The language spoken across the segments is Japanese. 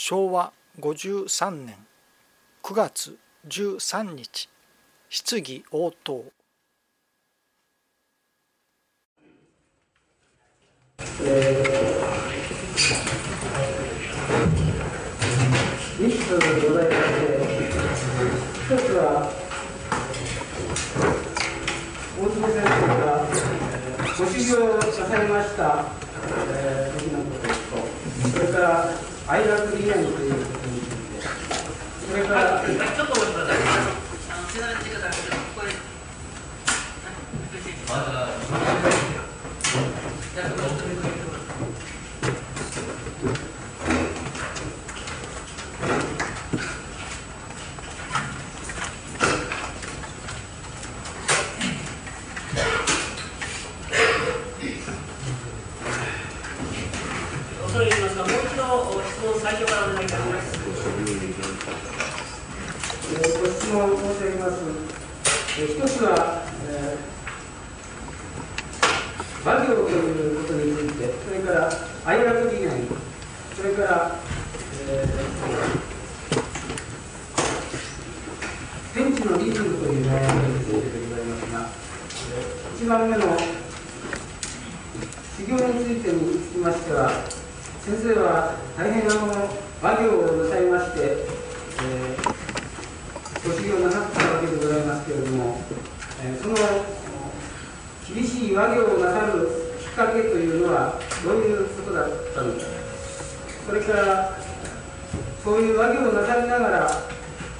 昭和53年9月13日質疑応答。2つございまして、一つは、大坪先生がご修行をなさいました、えー時のことと、それから愛楽理念ということについて、それから、ちょっとお待ちください入りますが、もう一度質問最初からお願いいたします。えーご質問を申し上げます。えー一つは、えー和行ということについて、それから愛楽理念、それから、えー天地のリズムという悩みについてでございますが、えー一番目の修行についてにつきましては、先生は大変あの和行をなさいまして、えーご修行なさったわけでございますけれども、えーそのお厳しい和行をなさるきっかけというのはどういうことだったのかそれからそういう和行をなさりながら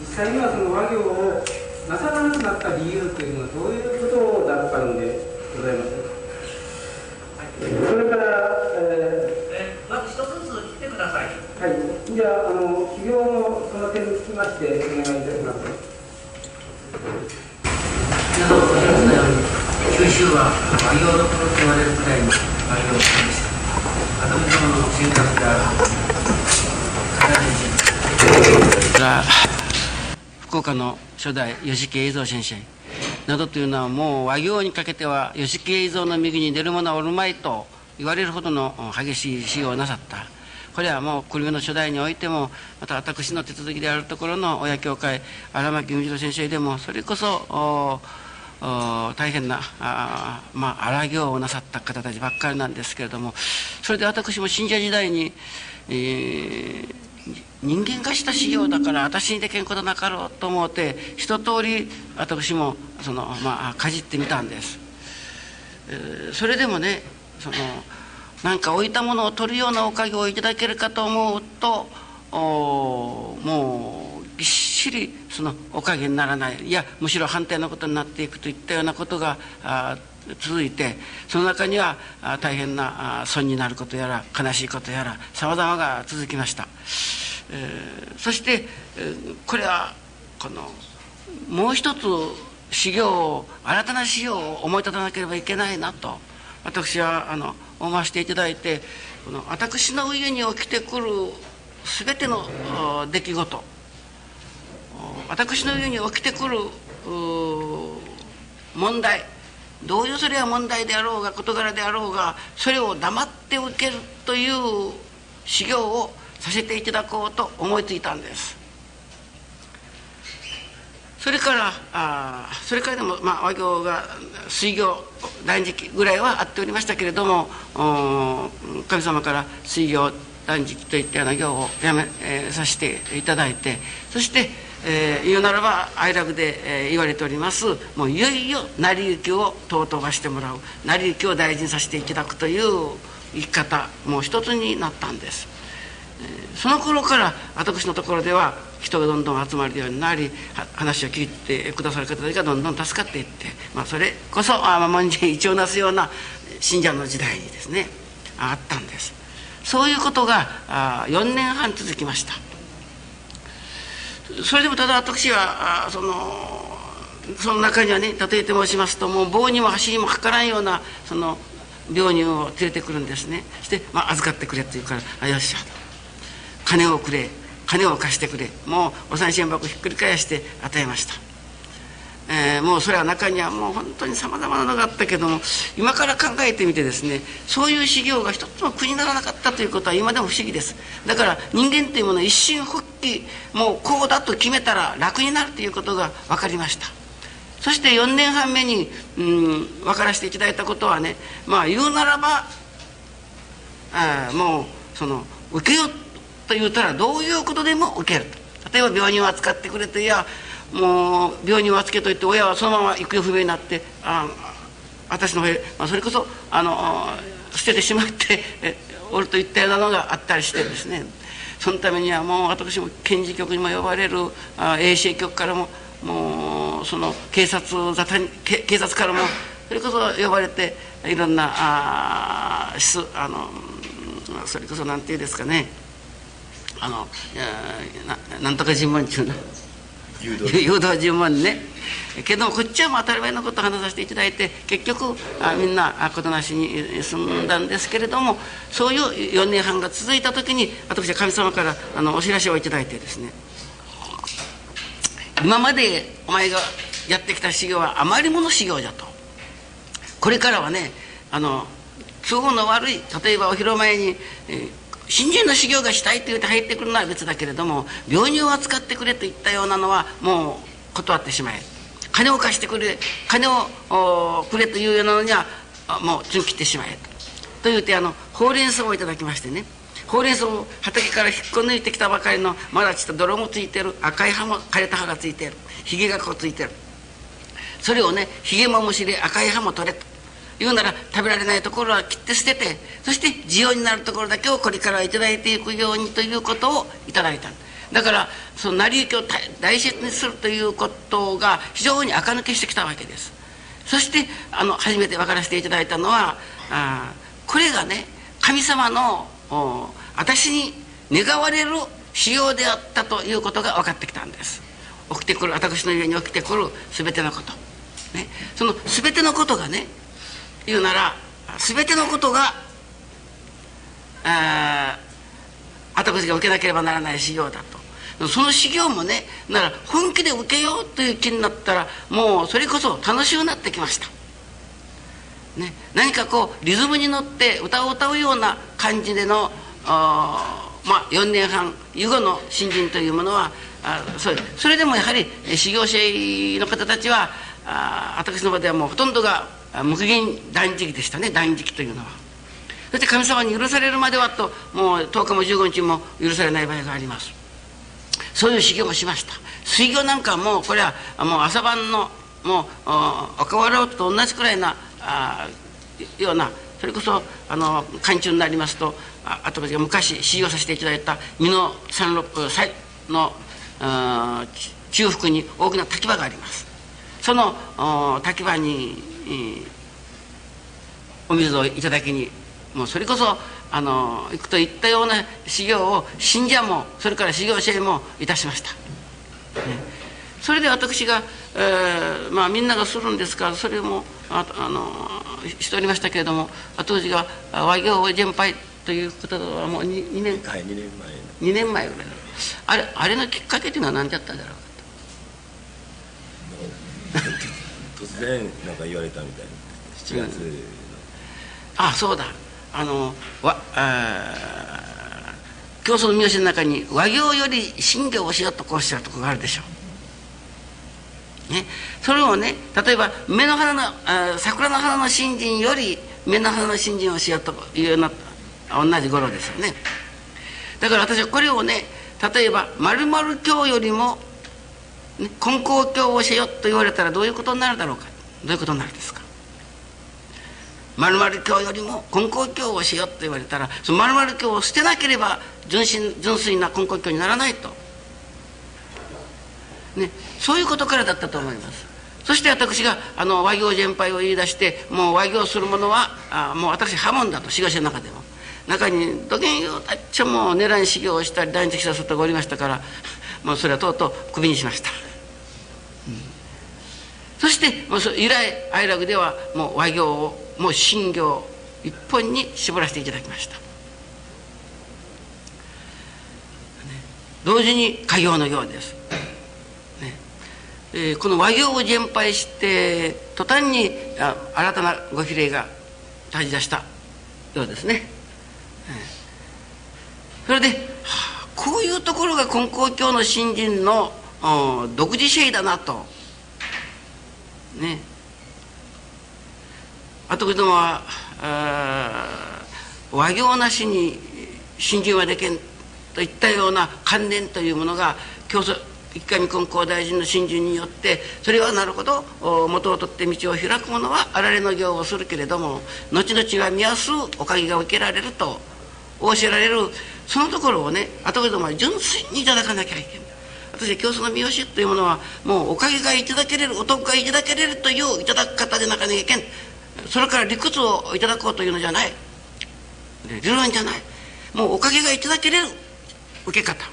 実際にはその和行をなさらなくなった理由というのはどういうことだったのでございますかそれから、ええまず一つずつ来てください。ーはい、じゃああの修行のその点につきましてお願いいたします。皆さんご存知のように九州は和洋どころと言われるくらいの和洋をしました私どもの人格であるそれから福岡の初代吉木栄三先生。などというのはもう和行にかけては吉木栄三の右に出る者はおるまいと言われるほどの激しい死をなさった。これはもう久留米の初代においてもまた私の手続きであるところの親教会荒牧海次郎先生でもそれこそ大変なあまあ荒行をなさった方たちばっかりなんですけれどもそれで私も信者時代に、えー人間がした修行だから私にできんことなかろうと思って一通り私もそのまあかじってみたんです、えーそれでもねそのなんか置いたものを取るようなおかげをいただけるかと思うともうびっしりそのおかげにならない。いやむしろ反対のことになっていくといったようなことが続いてその中には大変な損になることやら悲しいことやらさまざまが続きました、えーそして、えーこれはこのもう一つ修行を新たな修行を思い立たなければいけないなと私はあの思わせていただいてこの私の上に起きてくる全ての出来事。私の上に起きてくる問題。どういうそれは問題であろうが事柄であろうがそれを黙って受けるという修行をさせていただこうと思いついたんです。それからあそれからでも、まあ、和行が水行断食ぐらいはあっておりましたけれどもお神様から水行断食といったような行をやめ、えーさせていただいてそして、えー言うならば愛楽で、えー言われておりますもういよいよ成り行きを尊ばしてもらう成り行きを大事にさせていただくという生き方もう一つになったんです。その頃から私のところでは人がどんどん集まるようになり話を聞いてくださる方たちがどんどん助かっていって、まあ、それこそあま文人一をなすような信者の時代にですねあったんです。そういうことが4年半続きました。それでもただ私はそのその中にはね例えて申しますともう棒にも走りもかからんようなその病人を連れてくるんですね。そして、まあ、預かってくれって言うから「よっしゃ」と。金をくれ。金を貸してくれ。もうお三千箱ひっくり返して与えました。えー、もうそれは中にはもう本当にさまざまなのがあったけども今から考えてみてですねそういう修行が一つも苦にならなかったということは今でも不思議です。だから人間っていうものは一心復帰もうこうだと決めたら楽になるということが分かりました。そして4年半目に、うん、分からせていただいたことはねまあ言うならばあもうその受けようと言うたらどういうことでも受ける。例えば病人を扱ってくれといやもう病人を預けといて親はそのまま行方不明になってあ私の方へ、まあ、それこそあの捨ててしまって おるといったようなのがあったりしてですね。そのためにはもう私も検事局にも呼ばれるあ衛生局からももうその警察沙汰に警察からもそれこそ呼ばれていろんなああのそれこそ何て言うんですかね。あのななんとか尋問中の誘導尋問。ね。けどこっちはもう当たり前のことを話させていただいて結局あみんな事なしに済んだんですけれどもそういう4年半が続いた時に私は神様からあのお知らせをいただいてですね。今までお前がやってきた修行は余り物修行じゃと。これからはねあの都合の悪い例えばお披露前に、えー、新人の修行がしたいと言って入ってくるのは別だけれども病人を扱ってくれといったようなのはもう断ってしまえ。金を貸してくれ金をくれというようなのにはもう突切ってしまえ。とと言うてあのほうれん草をいただきましてね。ほうれん草を畑から引っこ抜いてきたばかりのまだちょっと泥もついてる赤い葉も枯れた葉がついてるひげがこうついてる。それをねひげもむしで赤い葉も取れと。言うなら食べられないところは切って捨ててそして需要になるところだけをこれから頂いていくようにということをいただいた。だからその成り行きを大切にするということが非常に垢抜けしてきたわけです。そしてあの初めて分からせていただいたのはあこれがね神様の私に願われる仕様であったということが分かってきたんです。起きてくる私の家に起きてくる全てのこと、ね、その全てのことがね言うなら全てのことがあ私が受けなければならない修行だと。その修行もねなら本気で受けようという気になったらもうそれこそ楽しくなってきました、ね、何かこうリズムに乗って歌を歌うような感じでのまあ4年半以後の新人というものはあそれそれでもやはり修行者の方たちはあ私の場ではもうほとんどが無限断食でしたね断食というのは。そして神様に許されるまではともう10日も15日も許されない場合があります。そういう修行をしました。水行なんかもうこれはもう朝晩のもう若わろうと同じくらいなあようなそれこそあの寒中になりますとああと昔修行させていただいた美濃山麓祭の中腹に大きな滝場があります。その滝場にお水をいただきにもうそれこそあの行くといったような修行を信者もそれから修行者もいたしました、ね、それで私が、えー、まあみんながするんですからそれもああのしておりましたけれども当時が和行全廃ということはもう 2, 2年。はい2年前。2年前ぐらい。あれあれのきっかけというのは何だったんだろうかと突然なんか言われたみたいな。7月の、うん、あそうだ。あのわあ競争の見教えの中に和行より信行をしようとこうしちゃうとこがあるでしょう。ね、それをね例えば目の花のあ桜の花の新人より目の花の新人をしようというような同じ頃ですよね。だから私はこれをね例えば丸々教よりもね、根高教をせよと言われたらどういうことになるだろうか。どういうことになるですか？まる教よりも根高教をしよと言われたらそのまる教を捨てなければ純真純粋な根高教にならないと、ね、そういうことからだったと思います。そして私があの和行全廃を言い出してもう和行する者はあもう私破門だと志賀者の中でも。中にどげんようたっちゃもう狙い修行をしたり断食した人がおりましたからもうそれはとうとうクビにしました。そしてもう以来愛楽ではもう和行をもう信行一本に絞らせていただきました、同時に家業のようです、ね、えー、この和行を全廃して途端にあ新たなご比例が立ち出したようですね、えー、それで、はあ、こういうところが金光教の新人の独自性だなと。ね私どもは和行なしに新人はでけんといったような観念というものが教祖一上金光大臣の新人によってそれはなるほど元を取って道を開く者はあられの行をするけれども後々は見やすおかげが受けられると教えられるそのところをね後でもは純粋にいただかなきゃいけない。私は教祖の見教えというものはもうおかげがいただけれるお得がいただけれるといういただく方でなかなきゃいけん。それから理屈をいただこうというのじゃない。理論じゃない。もうおかげがいただけれる受け方、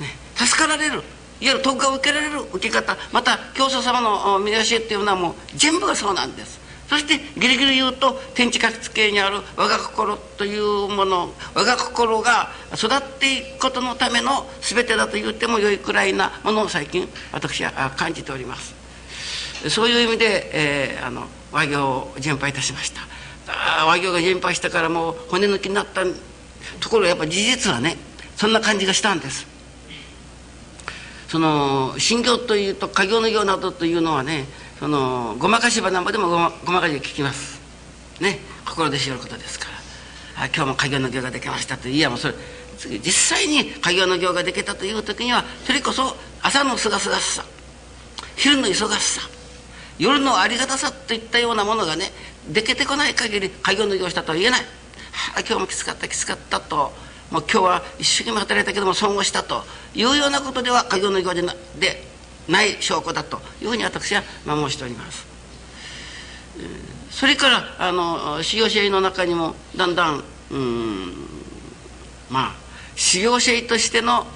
ね、助かられる。いわゆる得が受けられる受け方。また教祖様の見教えっていうのはもう全部がそうなんです。そしてギリギリ言うと天地活系にある我が心というもの我が心が育っていくことのための全てだと言ってもよいくらいなものを最近私は感じております。そういう意味で、えー、あの和行を全廃いたしました。和行が全廃したからもう骨抜きになったところやっぱ事実はねそんな感じがしたんです。その信行というと家業の行などというのはねそのごまかしばなんぼでもごまごまかし聞きます。ね。心で知ることですから。あ今日も家業の行ができましたといやもうそれ。実際に家業の行ができたという時にはそれこそ朝のすがすがしさ。昼の忙しさ。夜のありがたさといったようなものがねできてこない限り家業の行したとは言えない、はあ、今日もきつかったきつかったと。もう今日は一生懸命働いたけども損をしたというようなことでは家業の行でなでない証拠だというふうに私は申しております。それからあの修行者の中にもだんだんんまあ修行者としての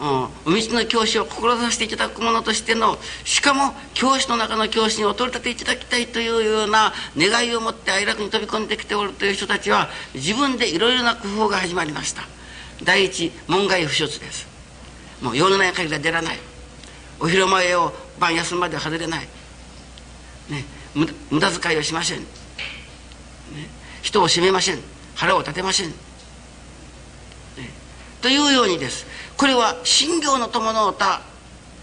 お道の教師を志していただく者としてのしかも教師の中の教師にお取り立ていただきたいというような願いを持って哀楽に飛び込んできておるという人たちは自分でいろいろな工夫が始まりました。第一門外不出です。もう世の中限りは出らない。お昼前を晩休むまで外れない、ね、無駄遣いをしません、ね、人を責めません。腹を立てません、ね、というようにです。これは信行の伴うた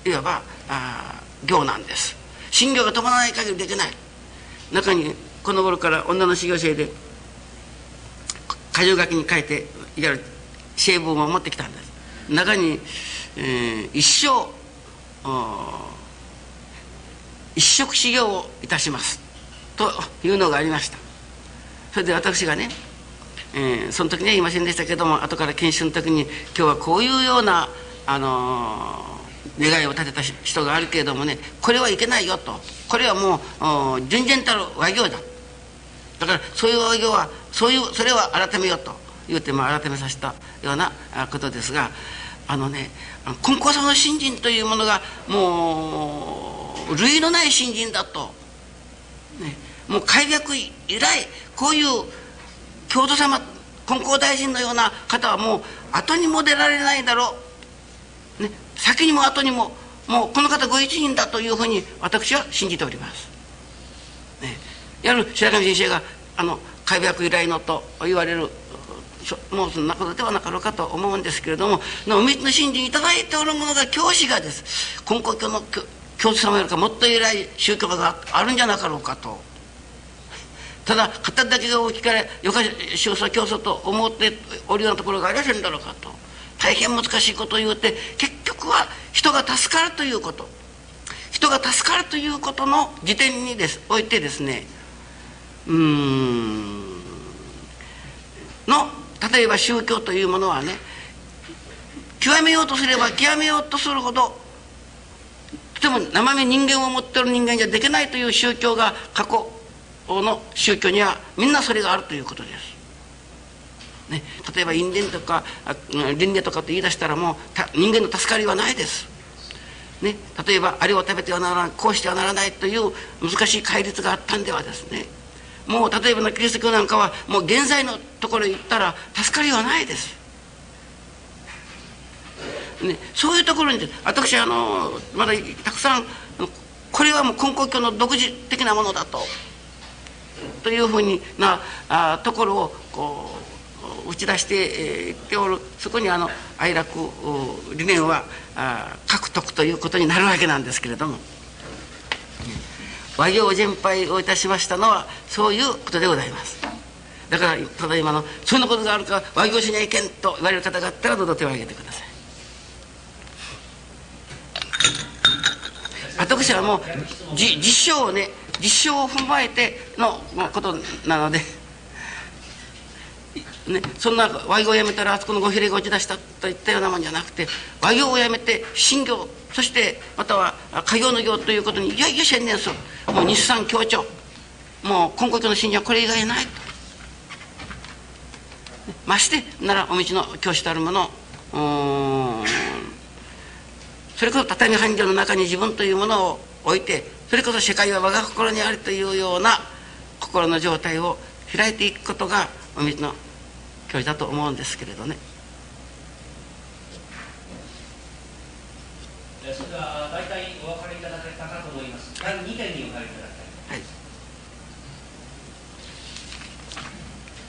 いわばあ行なんです。信行が伴わない限りできない。中にこの頃から女の修行生で箇条書きに書いていわゆる成分を持ってきたんです。中に、えー、一生一食修行をいたします。というのがありました。それで私がね、えー、その時には言いませんでしたけども後から研修の時に今日はこういうような、あのー、願いを立てた人があるけれどもねこれはいけないよと。これはもう純然たる和行だ。だからそういう和行はそういうそれは改めようと言うても改めさせたようなことですがあのね金光様の信心というものがもう類のない信心だと、ね、もう開闢以来こういう京都様金光大臣のような方はもう後にも出られないだろう、ね、先にも後にももうこの方ご一人だというふうに私は信じております。ね、やる白神先生があの開闢以来のと言われるもうそんなことではなかろうかと思うんですけれどもお水の信心いただいておるものが教師がです。根高教の教師様よりかもっと偉い宗教があるんじゃなかろうかと。ただ片だけが大きかれよかし宗祖教祖と思っておるようなところがありませんだろうかと。大変難しいことを言うて結局は人が助かるということ。人が助かるということの時点にですおいてですねうんの例えば宗教というものはね極めようとすれば極めようとするほどとても生身人間を持ってる人間じゃできないという宗教が過去の宗教にはみんなそれがあるということです。ね、例えば因縁とか輪廻とかと言い出したらもう人間の助かりはないです。ね、例えばあれを食べてはならないこうしてはならないという難しい戒律があったんではですねもう例えばのキリスト教なんかはもう現在のところへ行ったら助かりはないですね、そういうところに私あのまだたくさんこれはもう根高教の独自的なものだとというふうになあところをこう打ち出してい、えー、っておるそこにあの愛楽理念はあ獲得ということになるわけなんですけれども。和行全廃をいたしましたのはそういうことでございます。だからただ今のそんなことがあるか和行しにはいけんと言われる方があったらどうぞ手を挙げてください。私はもう実証をね実証を踏まえてのことなので、ね、そんな和行をやめたらあそこのごひれが落ち出したといったようなもんじゃなくて和行をやめて新業そしてまたは家業の業ということにいよいよ専念するもう日産協調もう今国の信者はこれ以外ないと。ましてならお道の教師たるものそれこそ畳半畳の中に自分というものを置いてそれこそ世界は我が心にあるというような心の状態を開いていくことがお水の教師だと思うんですけれどね。それでは大体お分かりいただけたかと思います。第2点にお入りいただきたい。はい。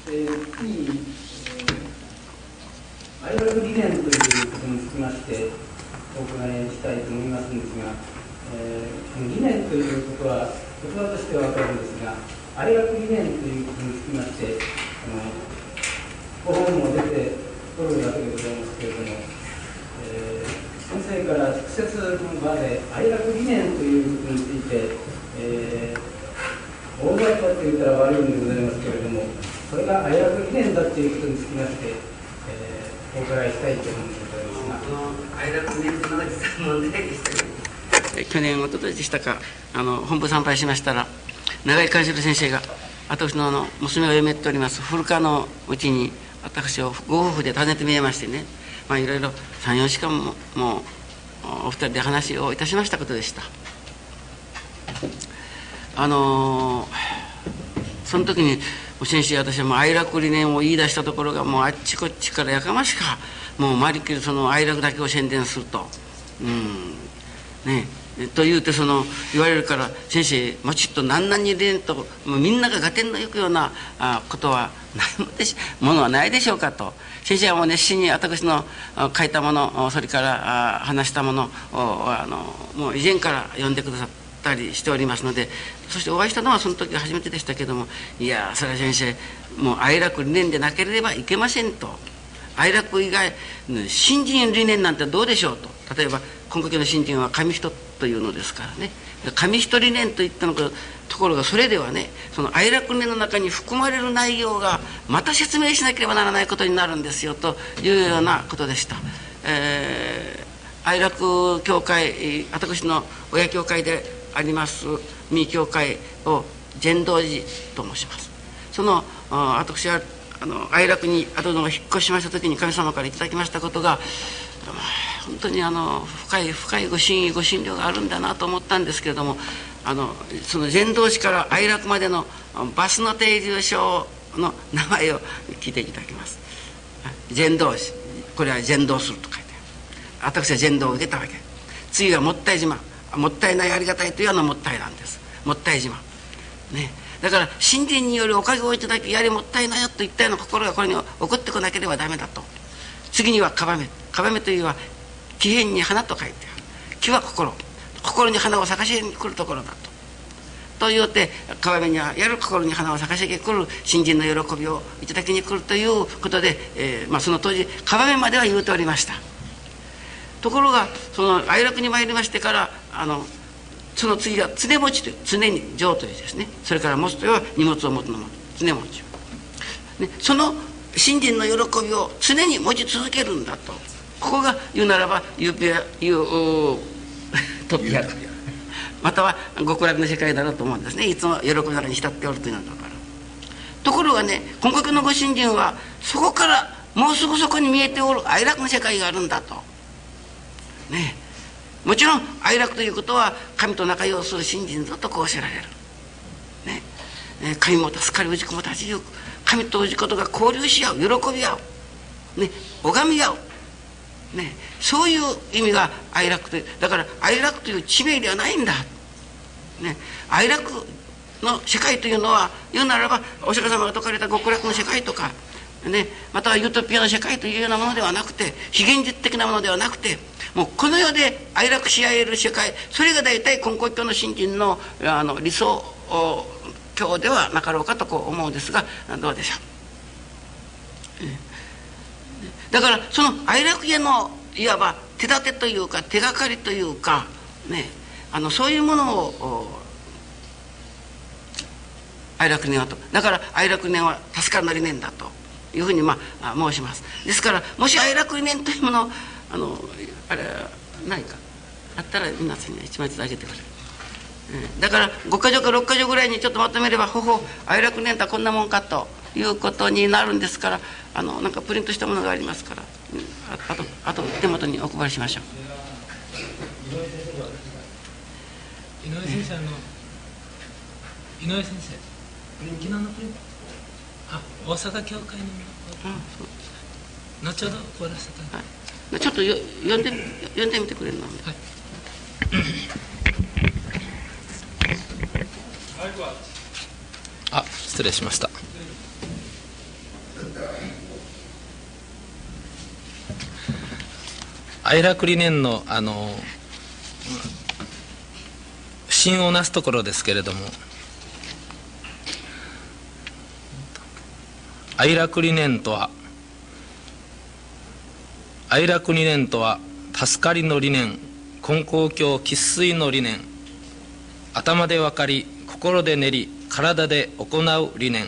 えー、次に、えー、アイラブ理念ということにつきましてお伺いしたいと思いますんですが、えー、理念ということは言葉としては分かるんですが愛楽理念ということにつきましてあのご本も出ておるわけでございますけれども、えー、先生から直接この場で愛楽理念ということについて、えー、大雑把と言ったら悪いんでございますけれどもそれが愛楽理念だということにつきまして、えー、お伺いしたいと思います。去年おとといでしたかあの本部参拝しましたら長井勘四郎先生が私のあの娘を嫁っております古川のうちに私をご夫婦で訪ねてみえましてねまあいろいろ34時間ももうお二人で話をいたしましたことでした。あのー、その時に先生私はもう愛楽理念を言い出したところがもうあっちこっちからやかましかもうまりきりその愛楽だけを宣伝すると。うん。ね。と言うてその言われるから先生もうちょっと何々に入れんともうみんなが合点のいくようなあことはないもでしものはないでしょうかと。先生はもう熱心に私の書いたものそれからあ話したものをあのもう以前から読んでくださったりしておりますのでそしてお会いしたのはその時初めてでしたけどもいやそれは先生もう愛楽理念でなければいけませんと。愛楽以外新人理念なんてどうでしょうと。例えば今回の新人は神人というのですからね神人念といったのかところがそれではねその愛楽念の中に含まれる内容がまた説明しなければならないことになるんですよというようなことでした。えー、愛楽教会私の親教会であります三教会を禅道寺と申します。その私はあの愛楽に後の引っ越しました時に神様から頂きましたことが本当にあの深い深いご真意ご診療があるんだなと思ったんですけれどもあのその禅道寺から愛楽までのバスの定住所の名前を聞いていただきます。禅道寺。これは禅道すると書いてある。私は禅道を受けたわけ。次はもったい島。もったいないありがたいというようなもったいなんです。もったい島。ね。だから神殿によるおかげをいただきやりもったいないよといったような心がこれに起こってこなければダメだと。次にはかばめ。かばめというのは木変に花と書いてある。木は心。心に花を咲かせに来るところだと。というて川辺にはやる心に花を咲かせに来る新人の喜びをいただきに来るということで、えーまあ、その当時川辺までは言うておりました。ところがその哀楽に参りましてからあのその次が常持ちという常に上というですね。それから持つというは荷物を持つのも常持ち、ね、その信心の喜びを常に持ち続けるんだと。ここが言うならばユーピア ユートピア。または極楽の世界だろうと思うんですね。いつも喜びの中に浸っておるというのだから。ところがね本格のご信心はそこからもうすぐそこに見えておる哀楽の世界があるんだと。ね。もちろん哀楽ということは神と仲良する信心ぞとこうせられる、ね、神も助かり氏子も立ち行く。神と氏子とが交流し合う喜び合う、ね、拝み合うね、そういう意味が哀楽というだから哀楽という地名ではないんだ、ね、哀楽の世界というのは言うならばお釈迦様が説かれた極楽の世界とか、ね、またはユートピアの世界というようなものではなくて非現実的なものではなくてもうこの世で哀楽し合える世界それが大体根高教の新人のあの理想教ではなかろうかとこう思うんですがどうでしょう？だからその哀楽家のいわば手立てというか手がかりというかねあのそういうものを哀楽念はと。だから哀楽念は助かるなり念だというふうにまあ申します。ですからもし哀楽念というものあのあれないか。あったら皆さんに一枚ずつあげてくれだから5か条か6か条ぐらいにちょっとまとめればほほ哀楽念とはこんなもんかと。いうことになるんですからあのなんかプリントしたものがありますから。あとあと手元にお配りしましょう。井上先生あの井上先生。昨日のプリント？あ大阪教会の後ほど終わらせた、はい、ちょっとよ読んで読んでみてくれるの、はい。あ失礼しました愛楽理念のあの芯をなすところですけれども愛楽理念とは愛楽理念とは助かりの理念根高教生粋の理念頭で分かり心で練り体で行う理念。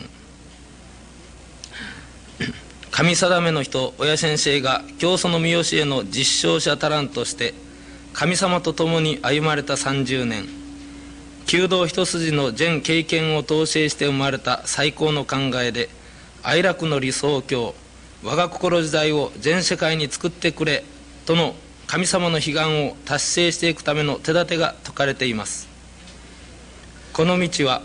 神定めの人親先生が教祖の三好への実証者足らんとして神様と共に歩まれた30年。弓道一筋の全経験を統制して生まれた最高の考えで哀楽の理想郷我が心時代を全世界に作ってくれとの神様の悲願を達成していくための手立てが説かれています。この道は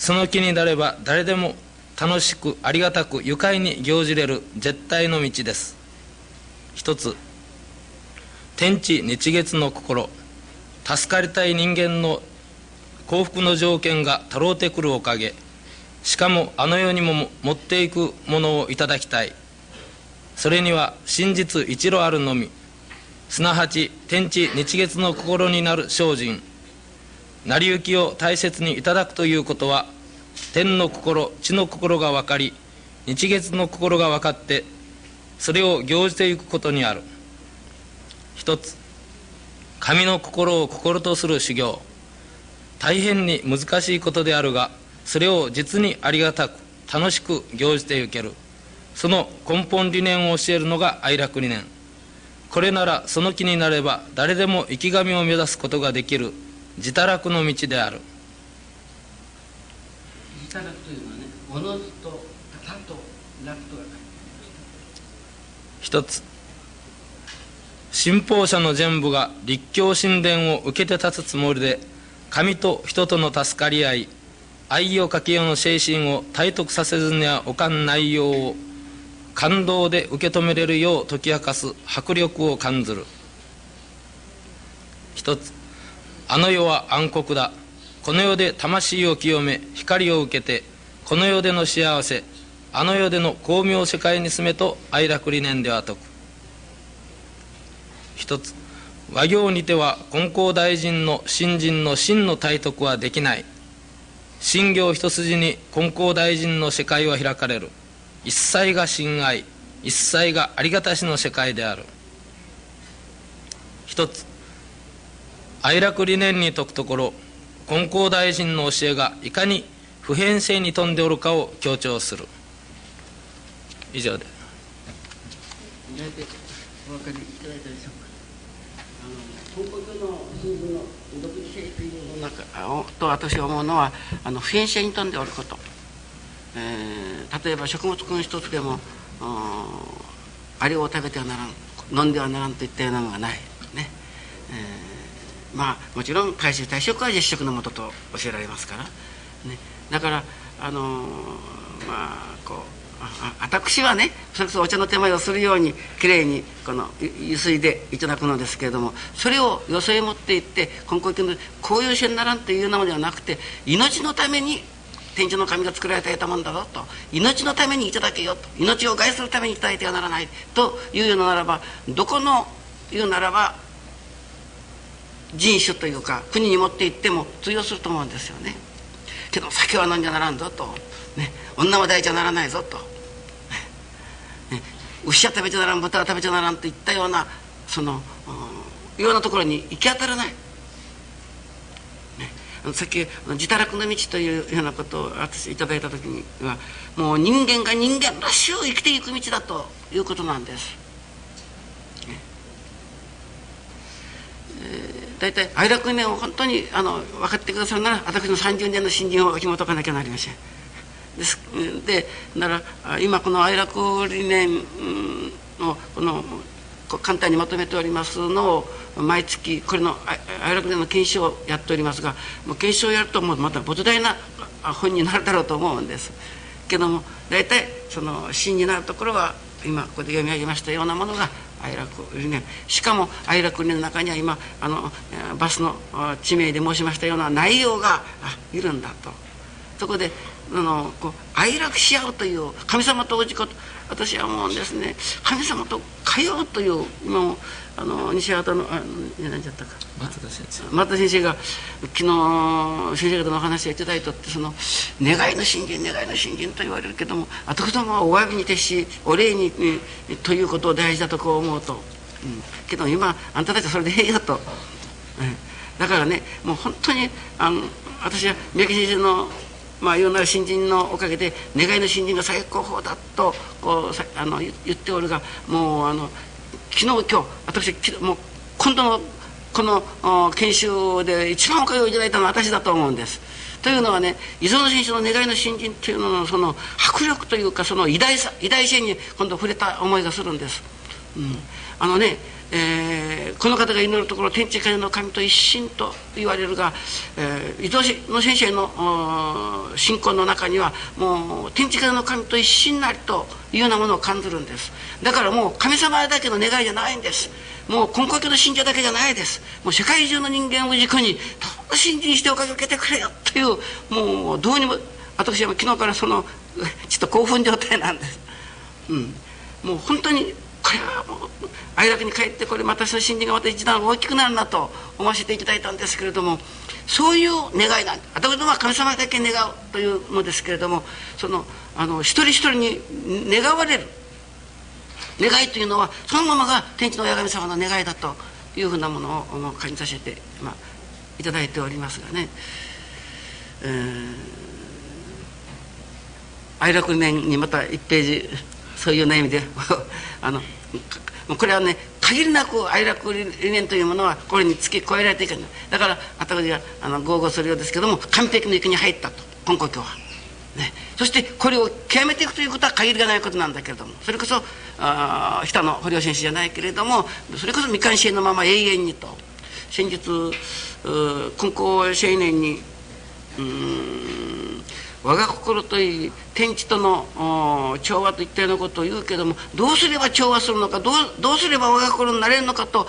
その気になれば誰でも楽しくありがたく愉快に行じれる絶対の道です。一つ天地日月の心。助かりたい人間の幸福の条件がたろうてくるおかげ。しかもあの世にも持っていくものをいただきたい。それには真実一路あるのみ。すなわち天地日月の心になる精進。成り行きを大切にいただくということは天の心地の心が分かり日月の心が分かってそれを行じていくことにある。一つ神の心を心とする修行。大変に難しいことであるがそれを実にありがたく楽しく行じていける。その根本理念を教えるのが愛楽理念。これならその気になれば誰でも生き神を目指すことができる自他楽の道である。自他楽というのはねおのずと他と楽とが一つ。信奉者の全部が立教神殿を受けて立つつもりで神と人との助かり合い愛をかけようの精神を体得させずにはおかん内容を感動で受け止めれるよう解き明かす迫力を感ずる。一つ。あの世は暗黒だ。この世で魂を清め光を受けてこの世での幸せあの世での光明世界に住めと愛楽理念では説く。一つ和行にては金光大臣の新人の真の体得はできない。信行一筋に金光大臣の世界は開かれる。一切が親愛一切がありがたしの世界である。一つ愛楽理念に説くところ金光大臣の教えがいかに普遍性に富んでおるかを強調する。以上で。お分かりいただいたでしょうか？あの本国の独自性というの中と私が思うのはあの普遍性に富んでおること、えー、例えば食物君一つでもあれを食べてはならん飲んではならんといったようなのがない、まあもちろん回収退職は実食のもとと教えられますから、ね、だからあの、まあこうあ私はねそれこそお茶の手前をするようにきれいにこのゆすいでいただくのですけれどもそれをよそへ持っていって根高級のこういうしにならんというのではなくて命のために天地の神が作られたもんだぞと。命のためにいただけよと。命を害するためにいただいてはならない。というのならばどこの言うならば人種というか国に持って行っても通用すると思うんですよね。けど酒は飲んじゃならんぞと、ね、女は抱いちゃならないぞと、ね、牛は食べちゃならん豚は食べちゃならんといったようなその、ようなところに行き当たらない。さっき自堕落の道というようなことを私いただいた時にはもう人間が人間らしゅう生きていく道だということなんです。えー、大体愛楽年を本当にあの分かってくださるなら私の30年の新人を紐解かなきゃなりません。ですでなら今この愛楽理念のこの簡単にまとめておりますのを毎月これの愛楽での検証をやっておりますがもう検証をやるともうまた膨大な本になるだろうと思うんですけども大体その真になるところは今ここで読み上げましたようなものが愛楽理念しかも愛楽理念の中には今あのバスの地名で申しましたような内容がいるんだと。そこであのこう愛楽し合うという神様とおじこと。私は思うんですね神様と通うという今もあの西畑のあ何ちゃったか。松田先生。松田先生が昨日先生方のお話をいただいたってその願いの信心願いの信心と言われるけども私どもはお詫びに徹しお礼に、ね、ということを大事だとこう思うと、うん、けど今あんたたちはそれでええよと、うん、だからねもう本当にあの私は三宅先生のまあ、いろんな新人のおかげで願いの新人が最高峰だとこうあの言っておるがもうあの昨日今日私もう今度のこの研修で一番おかげをいただいたのは私だと思うんです。というのはね伊蔵の選手の願いの新人っていうののその迫力というかその偉大さ偉大性に今度触れた思いがするんです。うん、あのねえー、この方が祈るところ天地界の神と一心と言われるが、えー、伊藤の先生の信仰の中にはもう天地界の神と一心なりというようなものを感じるんです。だからもう神様だけの願いじゃないんです。もう根高教の信者だけじゃないです。もう世界中の人間を軸にどうぞ信心しておかげを受けてくれよというもうどうにも私は昨日からそのちょっと興奮状態なんです、うん、もう本当にこれはもう愛楽に帰ってこれ私の信心がまた一段大きくなるなと思わせていただいたんですけれどもそういう願いなん私どもは神様だけ願うというのですけれどもそのあの一人一人に願われる願いというのはそのままが天地の親神様の願いだというふうなものを感じさせて、まあ、いただいておりますがね、えー、愛楽年にまた1ページそういうような意味で。あのこれはね限りなく愛楽理念というものはこれに付け加えられていくんだだから私があの豪語するようですけども完璧の域に入ったと。根高教は。ね、そしてこれを極めていくということは限りがないことなんだけれども。それこそあ日田の堀尾先生じゃないけれどもそれこそ未完成のまま永遠にと。先日根高青年にうん我が心といい天地との調和といったようなことを言うけどもどうすれば調和するのかどうどうすれば我が心になれるのかと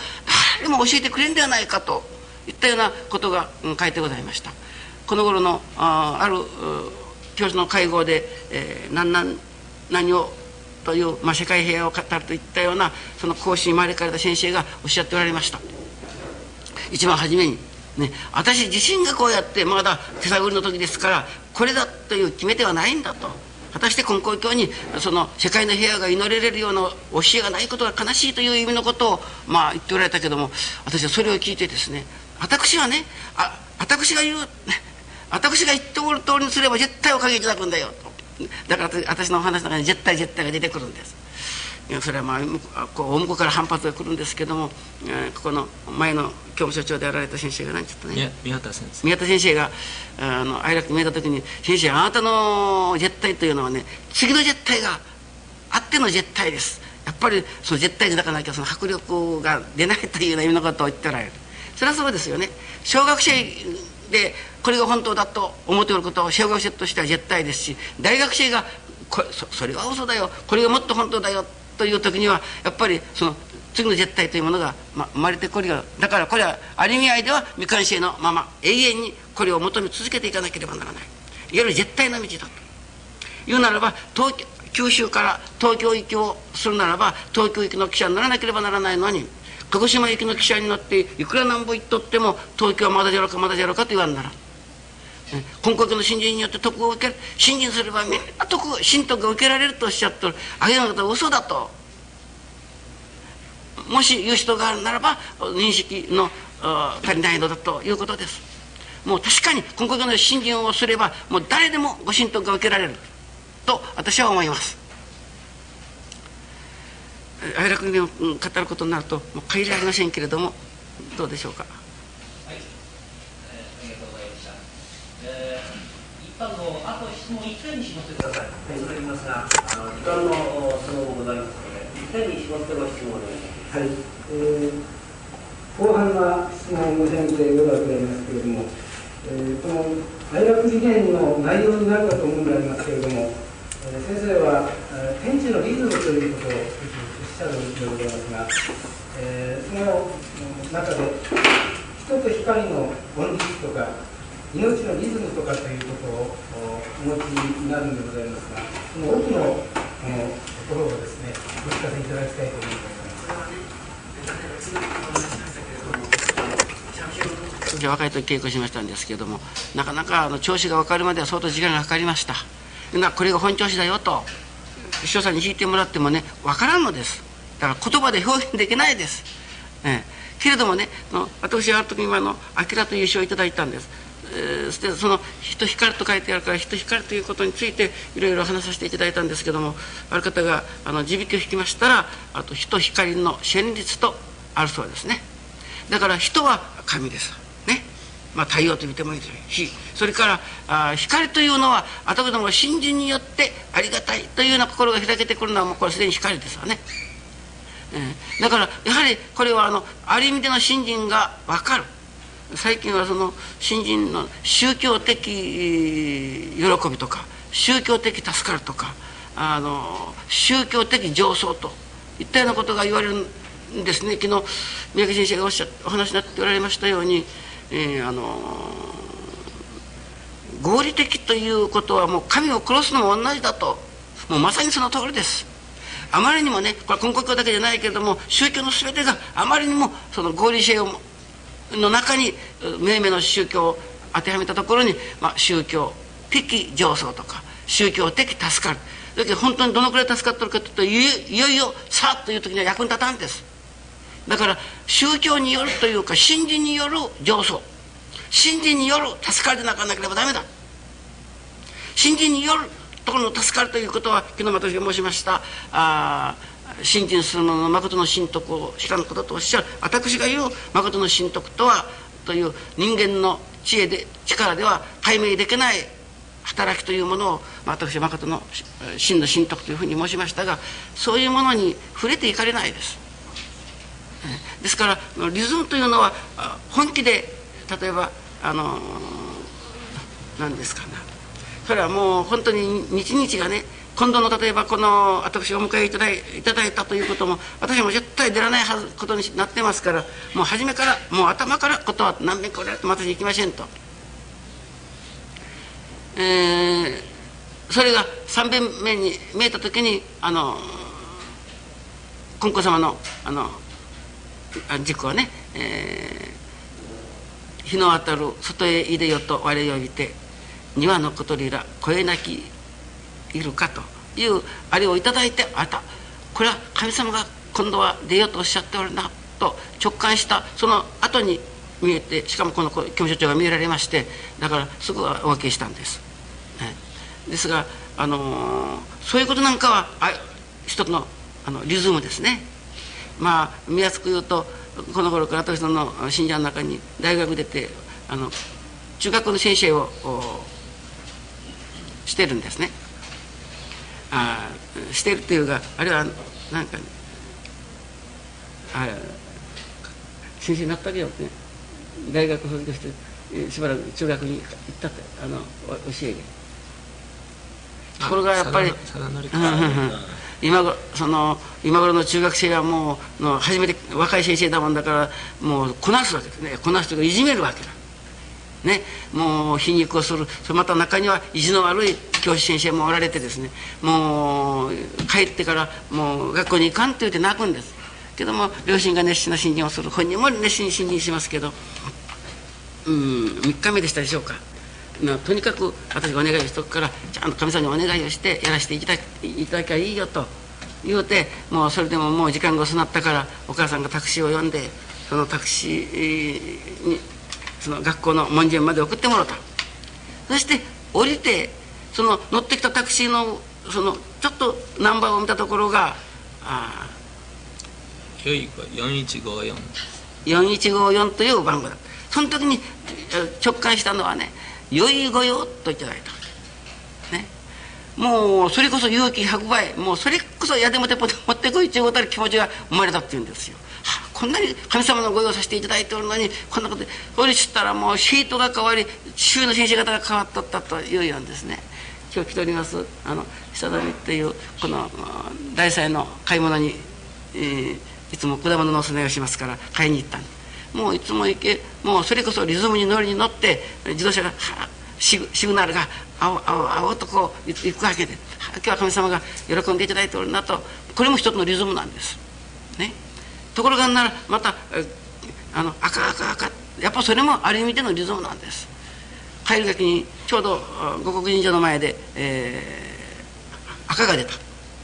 誰も教えてくれんではないかといったようなことが、書いてございました。この頃のあある教師の会合で、えー、何何何をという、まあ、世界平和を語るといったようなその講師に招かれた先生がおっしゃっておられました一番初めにね、私自身がこうやってまだ手探りの時ですからこれだという決め手はないんだと。果たして根高教にその世界の平和が祈れるような教えがないことが悲しいという意味のことをまあ言っておられたけども私はそれを聞いてですね私はねあ私が言う私が言っておる通りにすれば絶対おかげいただくんだよと。だから私のお話の中に絶対絶対が出てくるんです。それはまあこう大向こうから反発が来るんですけども、えー、ここの前の教務所長であられた先生が何ちょっとね宮田先生。宮田先生があの愛楽見えた時に「先生あなたの絶対というのはね次の絶対があっての絶対です」やっぱりその絶対でなかなきゃその迫力が出ないというような意味のことを言っておられるそれはそうですよね。小学生でこれが本当だと思っておることは小学生としては絶対ですし大学生がこそそれは嘘だよ。これがもっと本当だよという時にはやっぱりその次の絶対というものが、ま、生まれてこるよだからこれはある意味合いでは未完成のまま永遠にこれを求め続けていかなければならない。いわゆる絶対の道だと。いうならば東九州から東京行きをするならば東京行きの汽車に乗らなければならないのに鹿児島行きの汽車に乗っていくらなんぼ行っとっても東京はまだじゃろかまだじゃろかと言わんなら今国の新人によって徳を受ける。信心すればみんな徳信徳が受けられるとおっしゃってる。あげなことは嘘だと。もし言う人があるならば認識の足りないのだということです。もう確かに今国の信心をすればもう誰でもご神徳が受けられると私は思います。哀楽に語ることになるともう限りありませんけれどもどうでしょうかはい、えー、ありがとうございました、えー、一般のあと質問1点に絞ってください。はい、わかりますがあの時間のその後ございますので1点に絞ってご質問をお願いしますはい、えー、後半は質問を申し上げてようだと思いますけれども、えー、この大学次元の内容になるかと思うんでありますけれども、えー、先生は、えー、天地のリズムということをおっしゃるんでございますが、えー、その中で人と光の本質とか命のリズムとかということをお持ちになるんでございますがその奥のこのところをですねお聞かせいただきたいと思います。若い時稽古しましたんですけれどもなかなかあの調子が分かるまでは相当時間がかかりました。なこれが本調子だよと師匠さんに弾いてもらってもね分からんのです。だから言葉で表現できないです、ええ、けれどもね私はあの時にあの「明」という詩をいただいたんです。えー、その「人光」と書いてあるから「人光」ということについていろいろ話させていただいたんですけどもある方があの地引きを引きましたらあと人光の旋律とあるそうですね。だから人は神です。ね。まあ太陽と見てもいいですしそれからあ光というのはあたかも信心によってありがたいというような心が開けてくるのはもうこれすでに光ですわね、えー、だからやはりこれはあのある意味での信心が分かる。最近はその新人の宗教的喜びとか宗教的助かるとかあの宗教的上層といったようなことが言われるんですね。昨日三宅先生がおっしゃお話になっておられましたように、えー、あの合理的ということはもう神を殺すのも同じだと。もうまさにその通りです。あまりにもねこれは根国だけじゃないけれども宗教の全てがあまりにもその合理性をの中に命名の宗教を当てはめたところに、まあ、宗教的上層とか宗教的助かる。だけど本当にどのくらい助かってるかというといよいよさあという時には役に立たんです。だから宗教によるというか信心による上層。信心による助かりでなかなければダメだ。信心によるところの助かるということは昨日私が申しましたあ信心する者の誠の神徳を知らぬこととおっしゃる私が言う誠の神徳とはという人間の知恵で力では解明できない働きというものを、まあ、私は誠の真の神徳というふうに申しましたがそういうものに触れていかれないですですからリズムというのは本気で例えばあの何ですかねそれはもう本当に日々がね今度の例えばこの私お迎えいただいいただいたということも私も絶対出らないはずことになってますからもう初めからもう頭からことは何遍これって私行きませんと。えー、それが3遍目に見えた時にあの金光様のあの軸をね、えー、日の当たる外へいでよと我呼びて庭の小鳥ら声なきいるかというあれを頂いてあたこれは神様が今度は出ようとおっしゃっておるなと直感したその後に見えてしかもこの教務所長が見えられましてだからすぐお分けしたんです。ですが、あのー、そういうことなんかはあ一つのあのリズムですね。まあ見やすく言うとこの頃から私の信者の中に大学出てあの中学の先生をしてるんですね。あしてるっていうかあれはなんか、ね、あ先生になったけよってね大学卒業してしばらく中学に行ったってあの教えで。ところがやっぱり今頃その今頃の中学生はもうの初めて若い先生だもんだからもうこなすわけですね。こなすというかいじめるわけだ。ね、もう皮肉をする。それまた中には意地の悪い教師先生もおられてですねもう帰ってからもう学校に行かんって言って泣くんです。けども両親が熱心な信心をする。本人も熱心に信心しますけどうん3日目でしたでしょうか。とにかく私がお願いをしとくからちゃんと神様にお願いをしてやらせていただきいただきゃいいよと。言うてもうそれでももう時間が遅なったからお母さんがタクシーを呼んでそのタクシーにその学校の門前まで送ってもらった。そして降りてその乗ってきたタクシーのそのちょっとナンバーを見たところがあよい子4154 4154という番号だその時にえ直感したのはね「よいごよ」といただいた、ね、もうそれこそ勇気100倍もうそれこそ矢でもてぽて持ってこいちゅうことに気持ちが生まれたっていうんですよ、はあ、こんなに神様のご用させていただいておるのにこんなことでそれ知ったらもうシートが変わり週の先生方が変わっとったというようにですね今日来ておりますあの久田美っていうこの大祭の買い物に、えーいつも果物のお供えをしますから買いに行ったんで。もういつも行けもうそれこそリズムに乗りに乗って自動車がシグナルが青青青とこう行くわけで。今日は神様が喜んでいただいておるなと。これも一つのリズムなんです。ね、ところがならまたあの赤赤赤。やっぱそれもある意味でのリズムなんです。帰る時にちょうどあ五国神社の前で、えー赤が出た。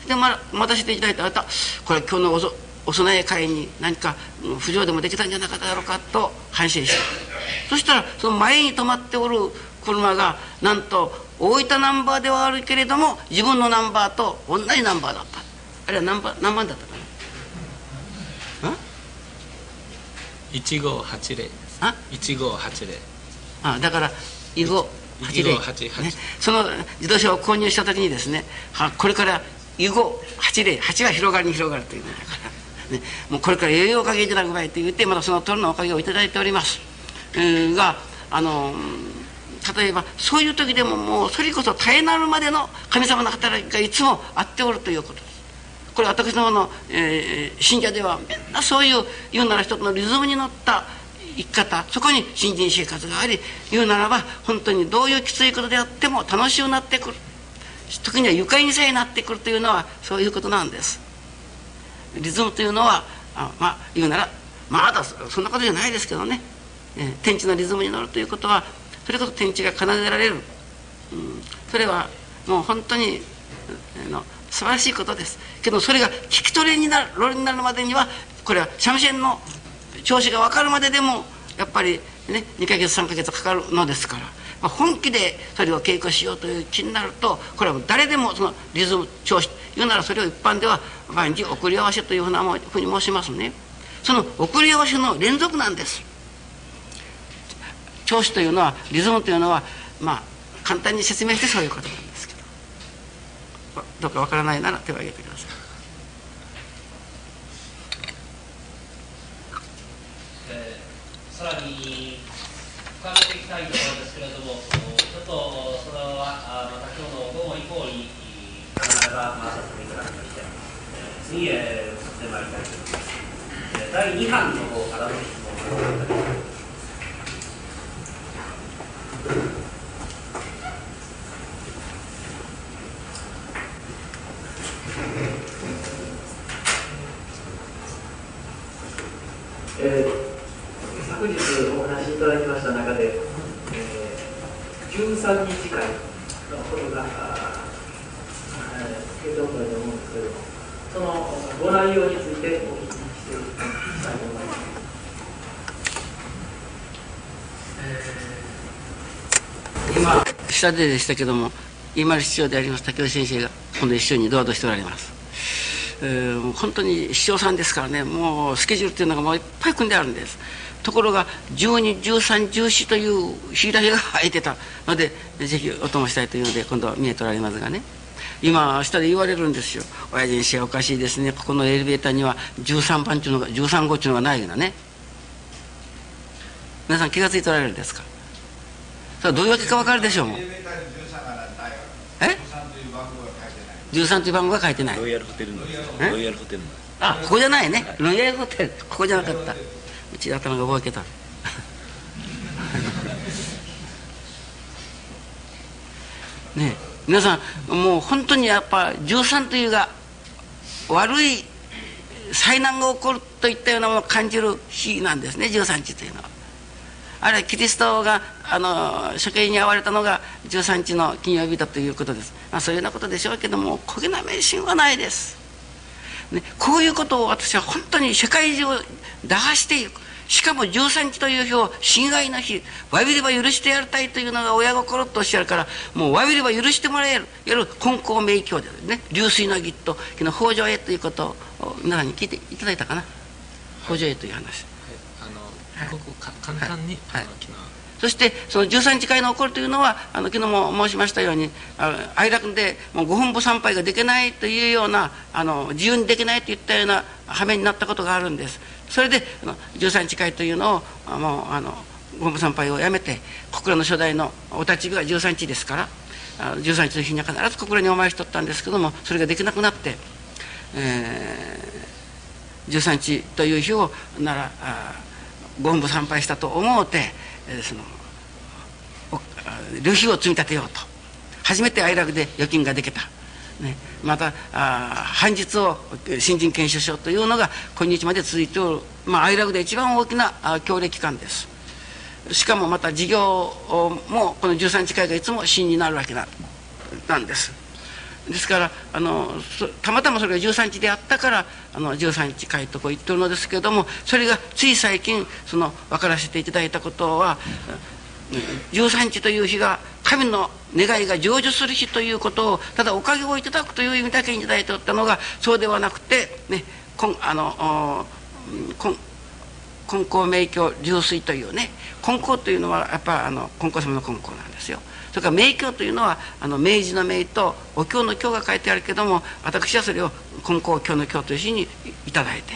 でまあ待たせていただいてあったこれ今日のおそお供え会に何かうん不条でもできたんじゃなかっただろうかと反省した。そしたらその前に止まっておる車がなんと大分ナンバーではあるけれども自分のナンバーと同じナンバーだった。あれは何番何番だったかな？1580です。あ？1580あだから以後80 1588ね、その自動車を購入した時にですねはこれから以後80 8は広がりに広がるというのだから、ね、もうこれから栄養おかげいただく場合と言ってまたその鳥のおかげをいただいております、えーがあの例えばそういう時でももうそれこそ絶えなるまでの神様の働きがいつもあっておるということです。これ私どもの、えー信者ではみんなそういう言うなら一つのリズムに乗った生き方そこに新人生活があり言うならば本当にどういうきついことであっても楽しくなってくる。時には愉快にさえなってくるというのはそういうことなんです。リズムというのはあまあ言うならまだそんなことじゃないですけどね、えー天地のリズムに乗るということはそれこそ天地が奏でられる、うん、それはもう本当にあの素晴らしいことです。けどそれが聞き取りになるロリになるまでにはこれは三味線の調子が分かるまででもやっぱりね2ヶ月3ヶ月かかるのですから、まあ、本気でそれを稽古しようという気になるとこれは誰でもそのリズム調子言うならそれを一般では万事送り合わせというふうなふうに申しますね。その送り合わせの連続なんです。調子というのはリズムというのはまあ簡単に説明してそういうことなんですけど。どうかわからないなら手を挙げてくださいえーさらに深めていきたいところですけれども、ちょっとそれはあまた今日の午後以降に必ず回させていただきまして、えー次へ移ってまいりたいと思います。えー第2版の方からの質問をいただきます。えー昨日お話しいただきました中で、えー、13日会のことが、あーえー、出ておったと思うんですけれども、そのご内容についてお聞きしていきたいと思います。今下ででしたけども今市長であります竹内先生が今度一緒に同行しておられます、えー本当に市長さんですからねもうスケジュールっていうのがもういっぱい組んであるんです。ところが121314という日だけが空いてた。のでぜひお供したいというので今度は見えておられますがね。今下で言われるんですよ「親父にしておかしいですね。ここのエレベーターには13番っていうのが13号っていうのがないよなね。皆さん気が付いておられるんですか？それはどういうわけか分かるでしょうもう。え？13という番号が書いてない。ロイヤルホテルのえ？ロイヤルホテルの。あここじゃないね。ロイヤルホテル。ここじゃなかった。うち頭が覚えけた。ねえ。皆さんもう本当にやっぱ13というが悪い災難が起こるといったようなものを感じる日なんですね。13日というのは。あれはキリストがあの処刑に遭われたのが13日の金曜日だということです、まあ、そういうようなことでしょうけども焦げな迷信はないです、ね、こういうことを私は本当に世界中打破していく。しかも13日という日を侵害の日わびれば許してやりたいというのが親心とおっしゃるからもうわびれば許してもらえるいわゆる根高明鏡でね流水の儀と昨日北条へということを皆さんに聞いていただいたかな。北条へという話。あのごくか簡単に、はい。あの昨日そしてその13日会の起こるというのはあの昨日も申しましたようにあの哀楽でもうご本部参拝ができないというようなあの自由にできないといったような羽目になったことがあるんです。それであの13日会というのをもうあのご本部参拝をやめて小倉の初代のお立ち日が13日ですからあの13日の日には必ず小倉にお参りしとったんですけどもそれができなくなって、えー13日という日をならあご本部参拝したと思うて、その旅費を積み立てようと。初めて哀楽で預金ができた、ね、またあ半日を新人研修所というのが今日まで続いておる、まあ、哀楽で一番大きな協力機関です。しかもまた事業もこの13日会がいつも真になるわけななんです。ですからあのたまたまそれが13日であったからあの13日会とこう言ってるのですけれどもそれがつい最近その分からせていただいたことは13日という日が神の願いが成就する日ということをただおかげをいただくという意味だけにいいておったのがそうではなくてねこんあのおこん金光明鏡流水というね金光というのはやっぱあの金光様の金光なんですよ。それから明鏡というのはあの明治の明とお経の経が書いてあるけども私はそれを金光経の経という日にいただいて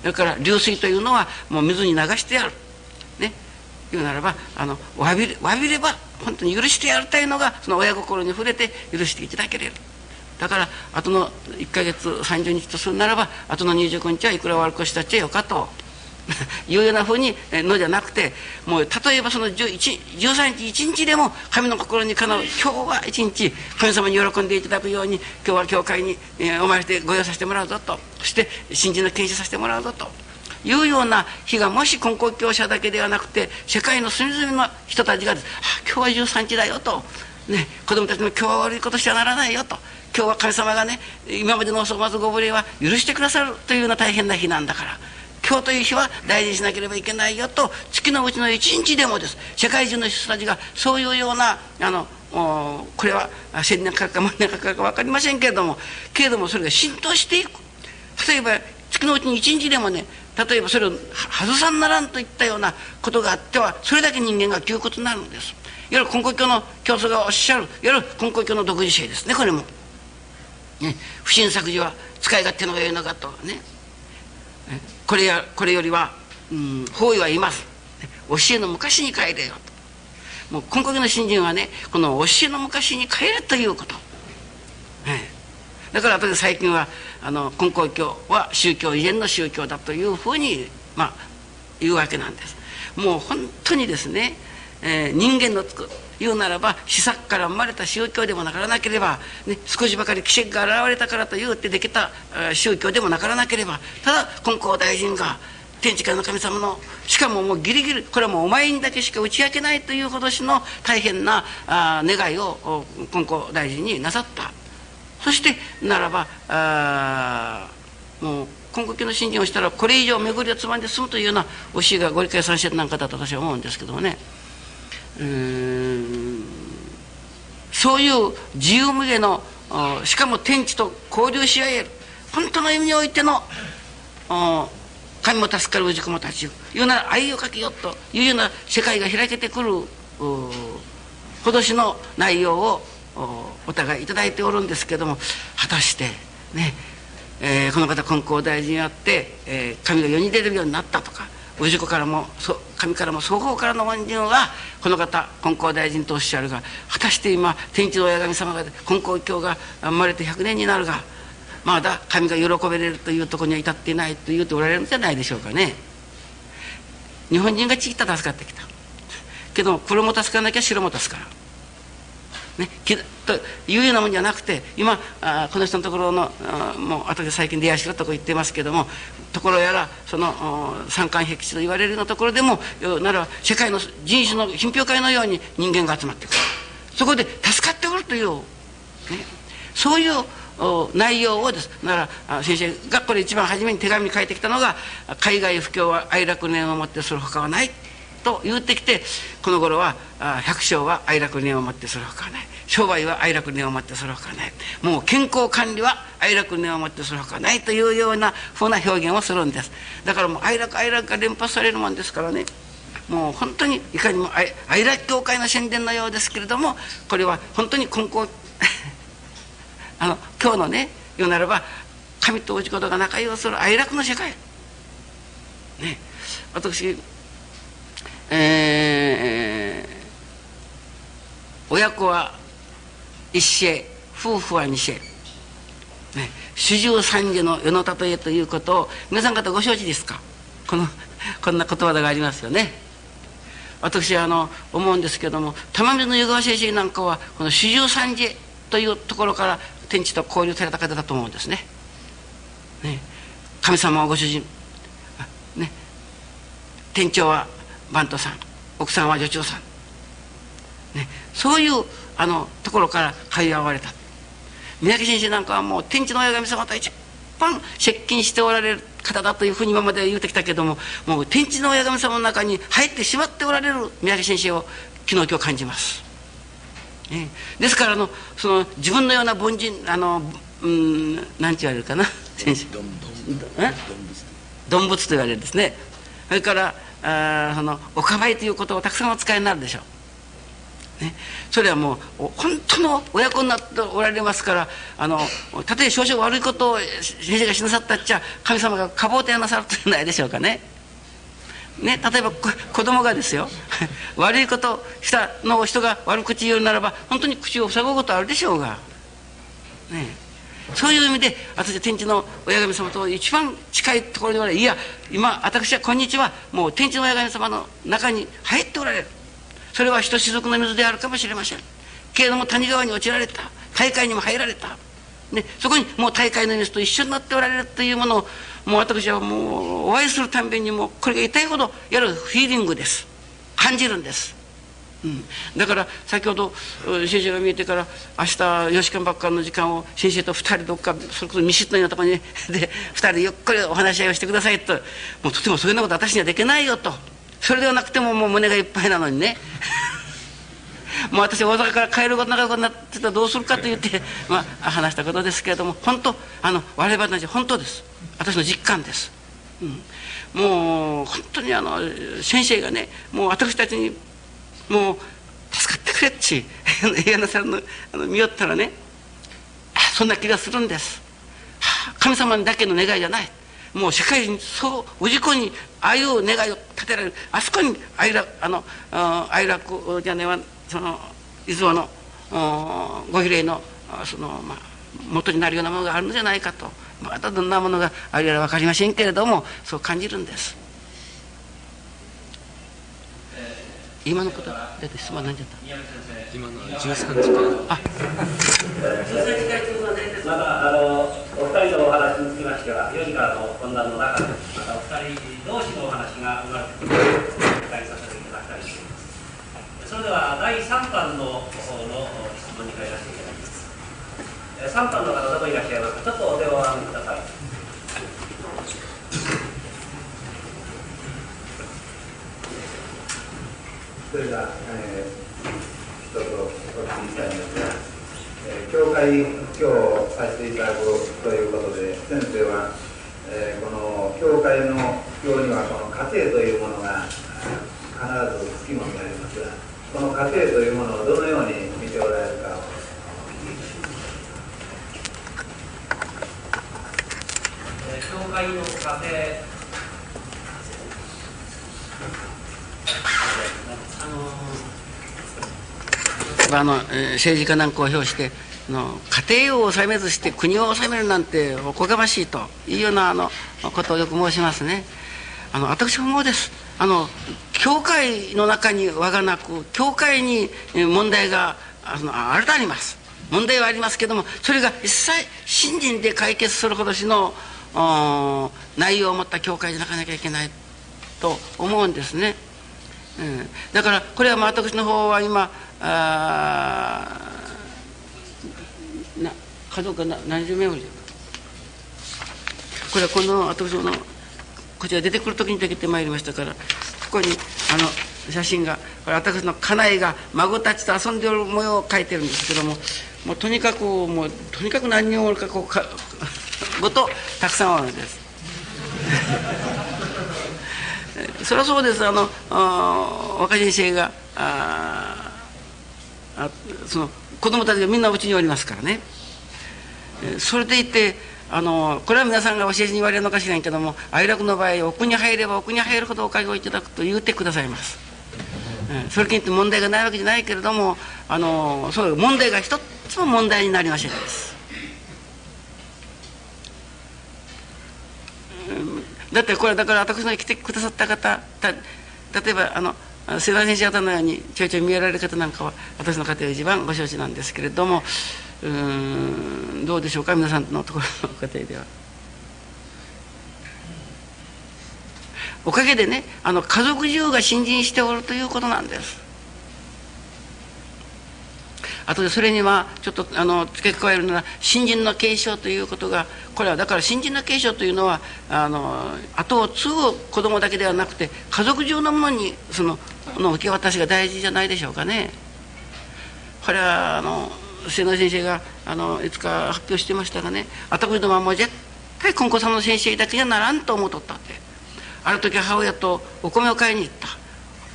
それから流水というのはもう水に流してやる。ね。言うならばあのわびれわびれば本当に許してやりたいのがその親心に触れて許していただけれる。だから後の1か月30日とするならば後の29日はいくら悪くしたっちゃよかと。いうようなふうにのじゃなくてもう例えばその13日1日でも神の心にかなう今日は1日神様に喜んでいただくように今日は教会に、えお参りしてご用意させてもらうぞと。そして新人の研修させてもらうぞと。いうような日がもし根高教者だけではなくて世界の隅々の人たちが「あ今日は13日だよ」と、ね、子供たちの今日は悪いことしてはならないよと。今日は神様がね今までのお粗末ご無礼は許してくださるというような大変な日なんだから。今日という日は大事にしなければいけないよと月のうちの一日でもです。世界中の人たちがそういうようなあのこれは千年かかるか万年かかか分かりませんけれどもけれどもそれが浸透していく。例えば月のうちに一日でもね例えばそれを外さんならんといったようなことがあってはそれだけ人間が窮屈になるんです。いわゆる根高教の教祖がおっしゃるいわゆる根高教の独自性ですねこれも、ね、不審作事は使い勝手のが良いのかとね。これやこれよりは、うん、方位はいます。教えの昔に帰れよと。もう根高教の信心はねこの教えの昔に帰れということ、ええ、だから後で最近はあの根高教は宗教以前の宗教だというふうにまあ言うわけなんです。もう本当にですね、えー人間のつく言うならば施策から生まれた宗教でもなからなければ、ね、少しばかり奇跡が現れたからと言うってできた宗教でもなからなければただ金光大臣が天地からの神様のしかももうギリギリこれはもうお前にだけしか打ち明けないというほどしの大変なあ願いを金光大臣になさった。そしてならばあーもう根高教の信心をしたらこれ以上巡りをつまんで済むというような教えがご理解三節なんかだと私は思うんですけどもね。うん。そういう自由無下のしかも天地と交流し合える。本当の意味においての神も助かる氏子も立ちよいうな愛をかけよというような世界が開けてくるおほどしの内容をおお互いいただいておるんですけども。果たしてねえーこの方金光大臣にあって、えー神が世に出るようになったとか氏子からも神からも双方からの恩人はこの方金光大臣とおっしゃるが果たして今天地の親神様が金光教が生まれて100年になるがまだ神が喜べれるというとこには至っていないと言うておられるんじゃないでしょうかね日本人がちぎった助かってきたけど黒も助からなきゃ白も助からね、というようなもんじゃなくて今あこの人のところのもう後で最近出会いしろとこ言ってますけどもところやらその三冠僻地と言われるようなところでもなら世界の人種の品評会のように人間が集まってくる。そこで助かっておるという、ね、そういう内容をです。なら先生がこれ一番初めに手紙に書いてきたのが「海外不況は哀楽念をもってするほかはない」と言ってきてこの頃は百姓は哀楽念をもってするほかはない。商売は哀楽念をもってするほかはない。もう健康管理は哀楽念をもってするほかない。というようなふうな表現をするんです。だからもう哀楽哀楽が連発されるもんですからね。もう本当にいかにも哀楽教会の宣伝のようですけれどもこれは本当に根高 あの今日のね言うならば神とおじことが仲良する哀楽の世界。ね。私えー、親子は一世夫婦は二世、ね、四十三次の世の例えということを皆さん方ご承知ですか？このこんな言葉がありますよね。私はあの思うんですけども玉水の湯川先生なんかはこの四十三次というところから天地と交流された方だと思うんですね。ね神様はご主人ね店長は番頭さん奥さんは女中さん、ね、そういうあのところから通われた。三宅先生なんかはもう天地の親神様と一番接近しておられる方だというふうに今まで言うてきたけどももう天地の親神様の中に入ってしまっておられる三宅先生を昨日今日感じます。ね、ですからのその自分のような凡人あのうん何て言われるかな先生。動物と言われるんですね。それからあそのおかばいという言葉をたくさんお使いになるでしょう、ね、それはもう本当の親子になっておられますからあのたとえ少々悪いことを先生がしなさったっちゃ神様がかぼうてなさるというないでしょうかね。ね、例えば子供がですよ。悪いことしたのを人が悪口言うならば本当に口を塞ぐことあるでしょうが、ね。え、そういう意味で私は天地の親神様と一番近いところにはいや今私は今日は。もう天地の親神様の中に入っておられる。それはひとしずくの水であるかもしれません。けれども谷川に落ちられた。大会にも入られた、ね、そこにもう大会の水と一緒になっておられるというものをもう私はもうお会いするたんびにもこれが痛いほどやるフィーリングです。感じるんです。うん、だから先ほど先生が見えてから明日吉川ばっかの時間を先生と2人どっかそれこそ密室のようなところに で2人ゆっくりお話し合いをしてくださいと。もうとてもそういうようなこと私にはできないよと。それではなくてももう胸がいっぱいなのにね。もう私大阪から帰ることなくなってたらどうするかと言って、まあ、話したことですけれども本当あの我々たち本当です。私の実感です、うん、もう本当にあの先生がねもう私たちにもう助かってくれっち映画さんのあの見よったらねそんな気がするんです、神様だけの願いじゃない。もう世界にそう氏子にああいう願いを立てられる。あそこに愛楽あの愛楽じゃねえわその伊豆のご比例のその、まあ、元になるようなものがあるんじゃないかと。またどんなものがあるやら分かりませんけれどもそう感じるんです。今のことだって質問何じゃった？今の13時間。あまたあのお二人のお話につきましては4時からの懇談の中でまたお二人同士のお話が生まれてくるお答えさせていただきたいと思いますそれでは第3版の方の質問に入らせていただきます。3版の方どこいらっしゃいますか？ちょっとお手をお挙げくださいそれが、えー、一つお聞きしたいんですが、えー、教会今日させていただくということで、先生は、えー、この教会の教にはこの家庭というものが必ずつきものでありますが、この家庭というものをどのように見ておられるかを教会の家庭あの政治家なんかを表しての家庭を治めずして国を治めるなんておこがましいというようなあのことをよく申しますね。あの私も思うです。あの教会の中に我がなく教会に問題があのあるとあります。問題はありますけどもそれが一切信心で解決するほどしの内容を持った教会じゃなかなきゃいけないと思うんですね、うん、だからこれはまあ私の方は今あな家族が何十名おるこれはこの私のこちら出てくる時にできてまいりましたからここにあの写真がこれ私の家内が孫たちと遊んでおる模様を描いてるんですけどももうとにかくもうとにかく何人おるかこうかごとたくさんおるんです。そりゃそうです。あの若先生がああその子供たちがみんなうちにおりますからね。それでいてあのこれは皆さんが教えに言われるのかしらんけども哀楽の場合奥に入れば奥に入るほどおかげをいただくと言うてくださいます、うん、それにって問題がないわけじゃないけれどもあのそう問題が一つも問題になりませんです、うん、だってこれだから私の来てくださった方例えばあの世田先生方のようにちょいちょい見えられる方なんかは私の家庭一番ご承知なんですけれどもうんどうでしょうか皆さんのところの家庭では。おかげでねあの家族中が新人しておるということなんです。あとでそれにはちょっとあの付け加えるのは新人の継承ということがこれはだから新人の継承というのはあの後を継ぐ子供だけではなくて家族中のものにそのの受け渡しが大事じゃないでしょうかね。これはあの瀬野先生があのいつか発表してましたがね私どもはもう絶対金子さんの先生だけじゃならんと思うとったってある時母親とお米を買いに行った。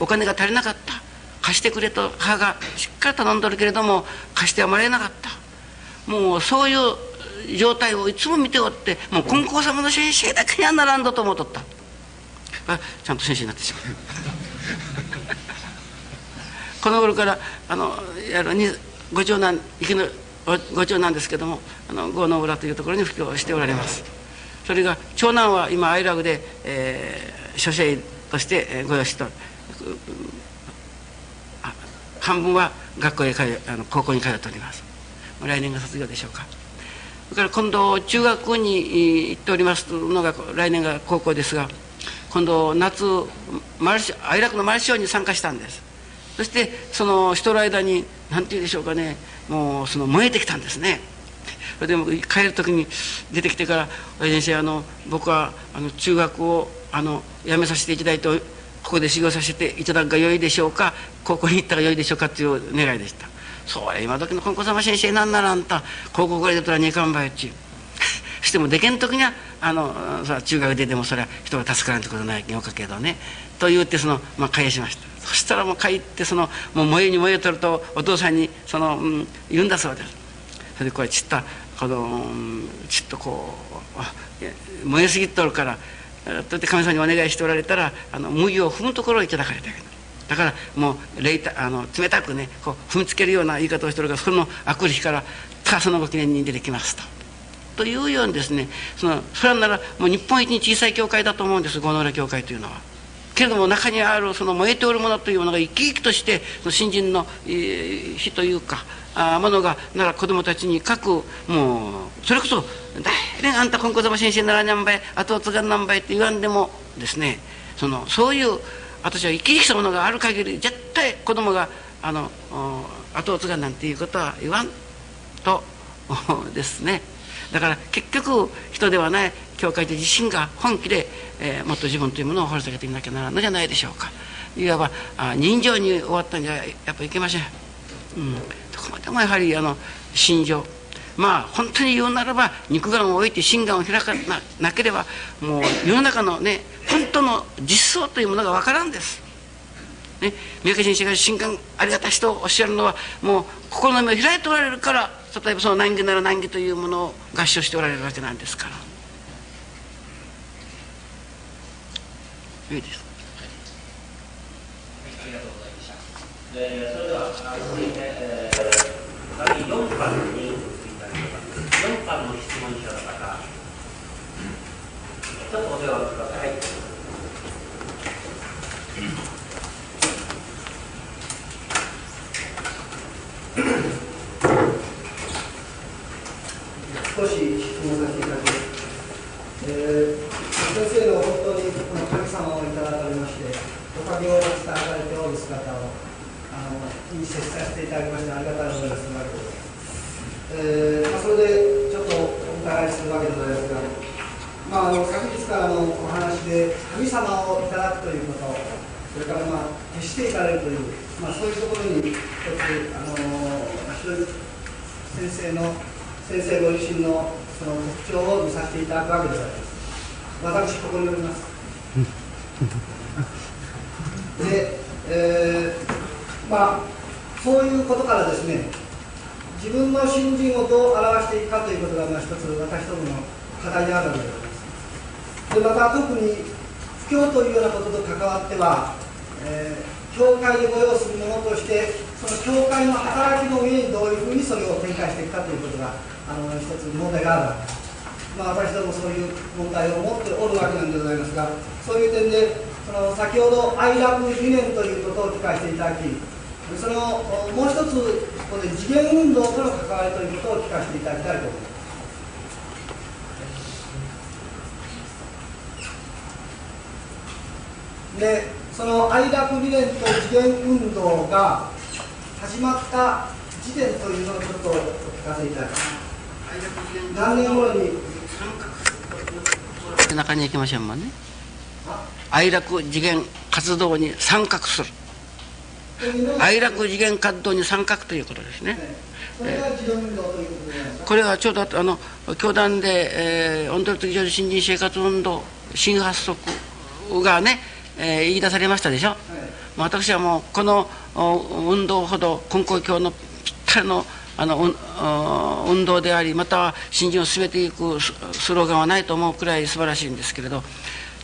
お金が足りなかった。貸してくれと母がしっかり頼んどるけれども貸してはもらえなかった。もうそういう状態をいつも見ておってもう金光様の先生だけにはならんだと思うとった。ちゃんと先生になってしまう。この頃からあのやるにご長男生きのご長男ですけどもあの郷の浦というところに布教しておられます。それが長男は今愛楽で、えー、書生としてご養子と半分は学校へ通あの高校に通っております。来年が卒業でしょうか。それから今度中学に行っておりますのが来年が高校ですが今度夏マルシ愛楽のマルショーに参加したんです。そしてそのしてる間に何て言うでしょうかね。もうその燃えてきたんですね。それでも帰る時に出てきてから「先生あの僕はあの中学をあの辞めさせていただいてここで修行させていただくがよいでしょうか？高校に行ったらよいでしょうかっていう願いでした。それ今時の金子様先生なんならあんた。高校ぐらい出たら二冠ばいっち。ゅ うしてもでけん時にはあのそ中学出てもそれは人が助からんってことないよかけどね。と言ってその、まあ、返しました。そしたらもう帰ってそのもう燃えに燃えとるとお父さんにその、うん、言うんだそうです。それでこれちったこの、うん、ちっとこう燃えすぎとるからとって神様にお願いしておられたらあの麦を踏むところをいただかれたけだからもう冷たあの冷たくねこう踏みつけるような言い方をしてるからそのあくる日からそのご記念に出てきますと。というようにですねそのそれならもう日本一に小さい教会だと思うんです五能浦教会というのは。けれども中にあるその燃えておるものというものが生き生きとしてその新人の火というかものがなら子供たちに書くもうそれこそ「誰あんた金子様先生ならにゃんばい後を継がんなんばい」って言わんでもですねそのそういう私は生き生きしたものがある限り絶対子供があの後を継がんなんていうことは言わんと ですね。だから結局人ではない教会で自身が本気で、えー、もっと自分というものを掘り下げていなきゃならんのじゃないでしょうか。いわばあ人情に終わったんじゃやっぱいけません、うん、こまでもやはりあの心情まあ本当に言うならば肉眼を置いて心眼を開かななければもう世の中のね本当の実相というものが分からんです。ね、三宅先生が心眼ありがたしとおっしゃるのはもう心の目を開いておられるから例えばその難儀なら難儀というものを合唱しておられるわけなんですから。いいです。ありがとうございました。えー、第4番に移りたいと思います4番の質問者の方ちょっとお手を挙げてください少し質問させていただきます。先生の本当にこの神様をいただかれまして、おかげを伝えられておる姿をに接させていただきまして、ありがたい思いがす。えーまあ、それでちょっとお伺いするわけでございますが、まあ、あの昨日からのお話で、神様をいただくということ、それから、まあ、決していかれるという、まあ、そういうところに一つ、あの非常に先生の先生ご自身のその特徴を見させていただくわけでございます。私、ここにおります。で、えーまあ、そういうことからですね、自分の信心をどう表していくかということが、まあ、一つ私どもの課題であるわけでございます。で、また特に布教というようなことと関わっては、えー教会でご用するものとして、その教会の働きの上にどういうふうにそれを展開していくかということが、あの一つ問題があるわけです。まあ、私どもそういう問題を持っておるわけなんでございますが、そういう点で、その先ほど愛楽理念ということを聞かせていただき、そのおもう一つ、ここで次元運動との関わりということを聞かせていただきたいと思います。で、その愛楽理念と次元運動が始まった時点というのをちょっとお聞かせいただきます。何年頃に？背中に？行きましょうもんね愛楽次元活動に参画する愛楽次元活動に参画ということですね。それが次元運動というこれはちょうどあの教団で、えー、オンドル的常時新人生活運動新発足がね、えー言い出されましたでしょ、まあ私はもうこの運動ほど根高教のぴったりのあの運動でありまたは新人を進めていくスローガンはないと思うくらい素晴らしいんですけれど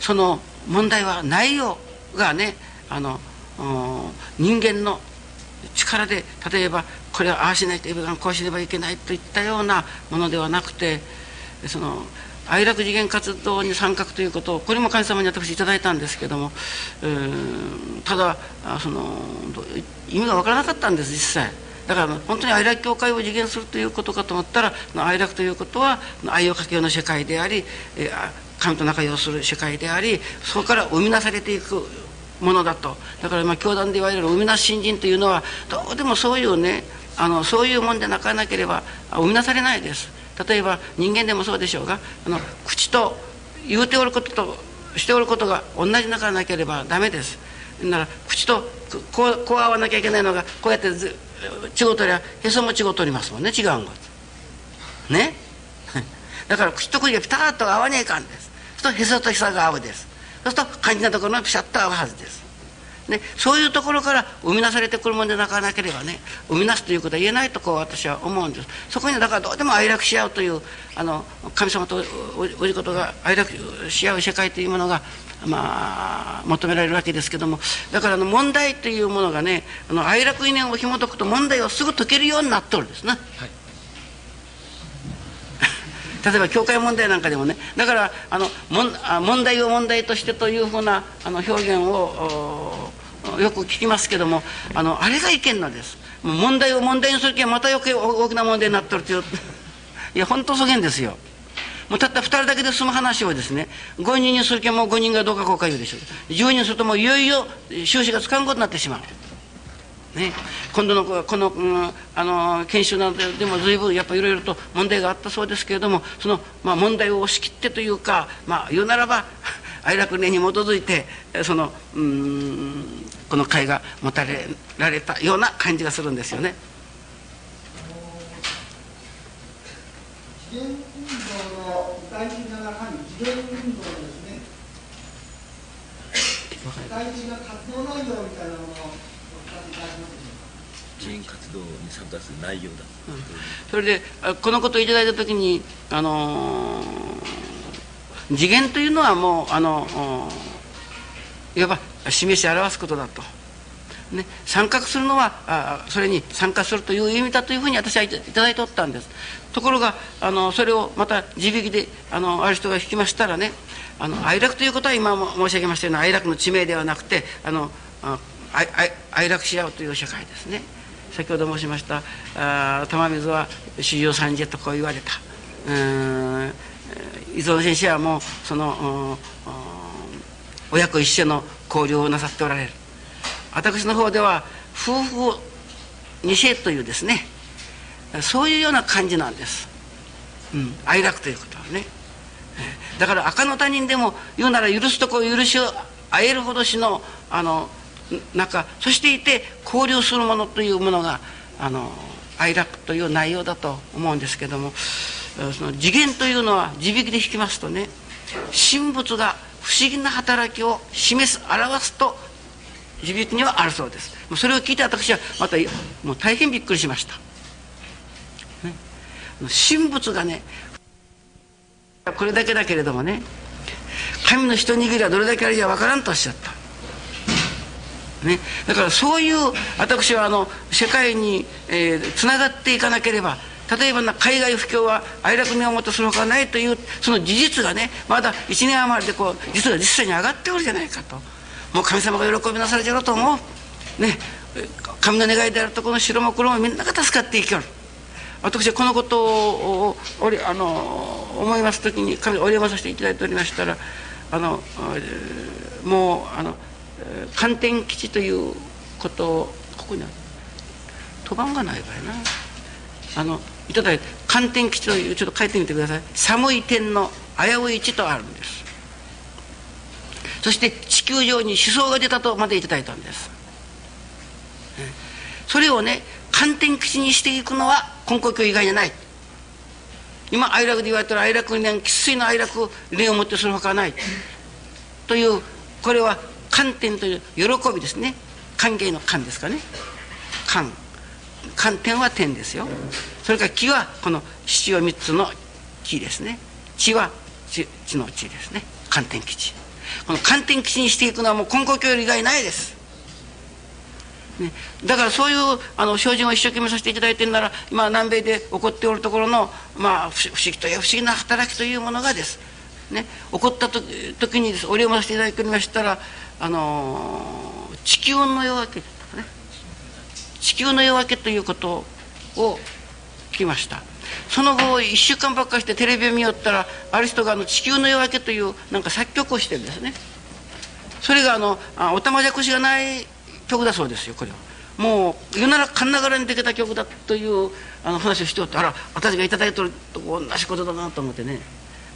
その問題は内容がねあの人間の力で例えばこれはああしないといけないこうしればいけないといったようなものではなくてその愛楽次元活動に参画ということをこれも神様に私いただいたんですけども、ただその意味が分からなかったんです実際。だから本当に愛楽教会を実現するということかと思ったら愛楽ということは愛をかけようの世界であり神と仲良くする世界でありそこから生み出されていくものだと。だからまあ教団で言われる生み出す新人というのはどうでもそういうねあのそういうもんでなかなければ生み出されないです。例えば人間でもそうでしょうがあの口と言うておることとしておることが同じなかなければダメです。なら口とこうこう合わなきゃいけないのがこうやってず違うとりゃへそも違うとりますもんね。違うんね。だから口と口がピタッと合わねえかんです。とへそとへそが合うです。そうすると肝心なところがピシャッと合うはずです。ね、そういうところから生み出されてくるものでなかなければね生み出すということは言えないとこう私は思うんです。そこにだからどうでも愛楽し合うというあの神様とおじことが愛楽し合う世界というものがまあ求められるわけですけどもだからあの問題というものがねあの愛楽理念を紐解くと問題をすぐ解けるようになっておるんですね。例えば教会問題なんかでもねだからあの問題を問題としてというふうなあの表現をよく聞きますけどもあのあれがいけんです。問題を問題にするけんまた余計大きな問題になってるという。いや本当そげんですよ。もうたった2人だけで済む話をですね5人にするけんもう5人がどうかこうか言うでしょ。う10人するともういよいよ収支がつかんことになってしまう。ね、今度のこの、うん、あの研修などでも随分やっぱいろいろと問題があったそうですけれどもその、まあ、問題を押し切ってというか、まあ、言うならば 愛楽念に基づいてその、うん、この会が持たれられたような感じがするんですよね。自運動ですね。動に参加す内容だ、それでこのことをいただいた時にあのー次元というのはもうあのいわば示し表すことだと。ね、参画するのはあそれに参加するという意味だというふうに私はいただいておったんです。ところがあのそれをまた地引きであのある人が引きましたらねあの愛楽ということは今も申し上げましたような愛楽の地名ではなくてあのあ愛愛愛楽し合うという社会ですね。先ほど申しましたあ玉水は史上三次とこう言われた。うん伊蔵先生はもうその親子一緒の交流をなさっておられる。私の方では夫婦二世というですねそういうような感じなんです、うん、愛楽ということはね。だから赤の他人でも言うなら許すとこ許しを会えるほどしのあの中そしていて交流するものというものがあの愛楽という内容だと思うんですけどもその次元というのは地引きで引きますとね神仏が不思議な働きを示す表すと地引きにはあるそうです。それを聞いて私はまたもう大変びっくりしました、ね、神仏がねこれだけだけれどもね神の一握りはどれだけあるか分からんとおっしゃった。ね、だからそういう私はあの世界につな、がっていかなければ例えばな海外不況は哀楽に思ってするほかないというその事実がねまだ1年余りでこう実は実際に上がっておるじゃないかと。もう神様が喜びなされちゃうと思う。ね。神の願いであるとこの城も黒もみんなが助かっていきよる。私はこのことをおあの思います時に神お礼をさせていただいておりましたらあのもうあの寒天基地ということをここにある。賭番がない場合な。あのいただいて寒天基地というちょっと書いてみてください。寒い天の危うい地とあるんです。そして地球上に思想が出たとまでいただいたんです。それをね寒天基地にしていくのは根高教以外じゃない。今哀楽で言われたら哀楽に生粋の哀楽霊をもってするほかない。というこれは観点という喜びですね。歓迎の観ですかね。観観点は点ですよ。それから木はこの七を三つの木ですね。地は地の地ですね。観点基地。この観点基地にしていくのはもう根高教以外ないです。ね、だからそういうあの精進を一生懸命させていただいてるなら今南米で起こっておるところの、まあ、不思議という不思議な働きというものがです、ね、起こった時にですお礼をさせていただきましたらあの地球の夜明け、ね、地球の夜明けということを聞きました。その後1週間ばっかしてテレビを見よったらある人があの「地球の夜明け」というなんか作曲をしてるんですね。それがあのあおたまじゃくしがない曲だそうですよこれは。もう言うならカンナガラにできた曲だというあの話をしておってあら私が頂いてると同じことだなと思ってね。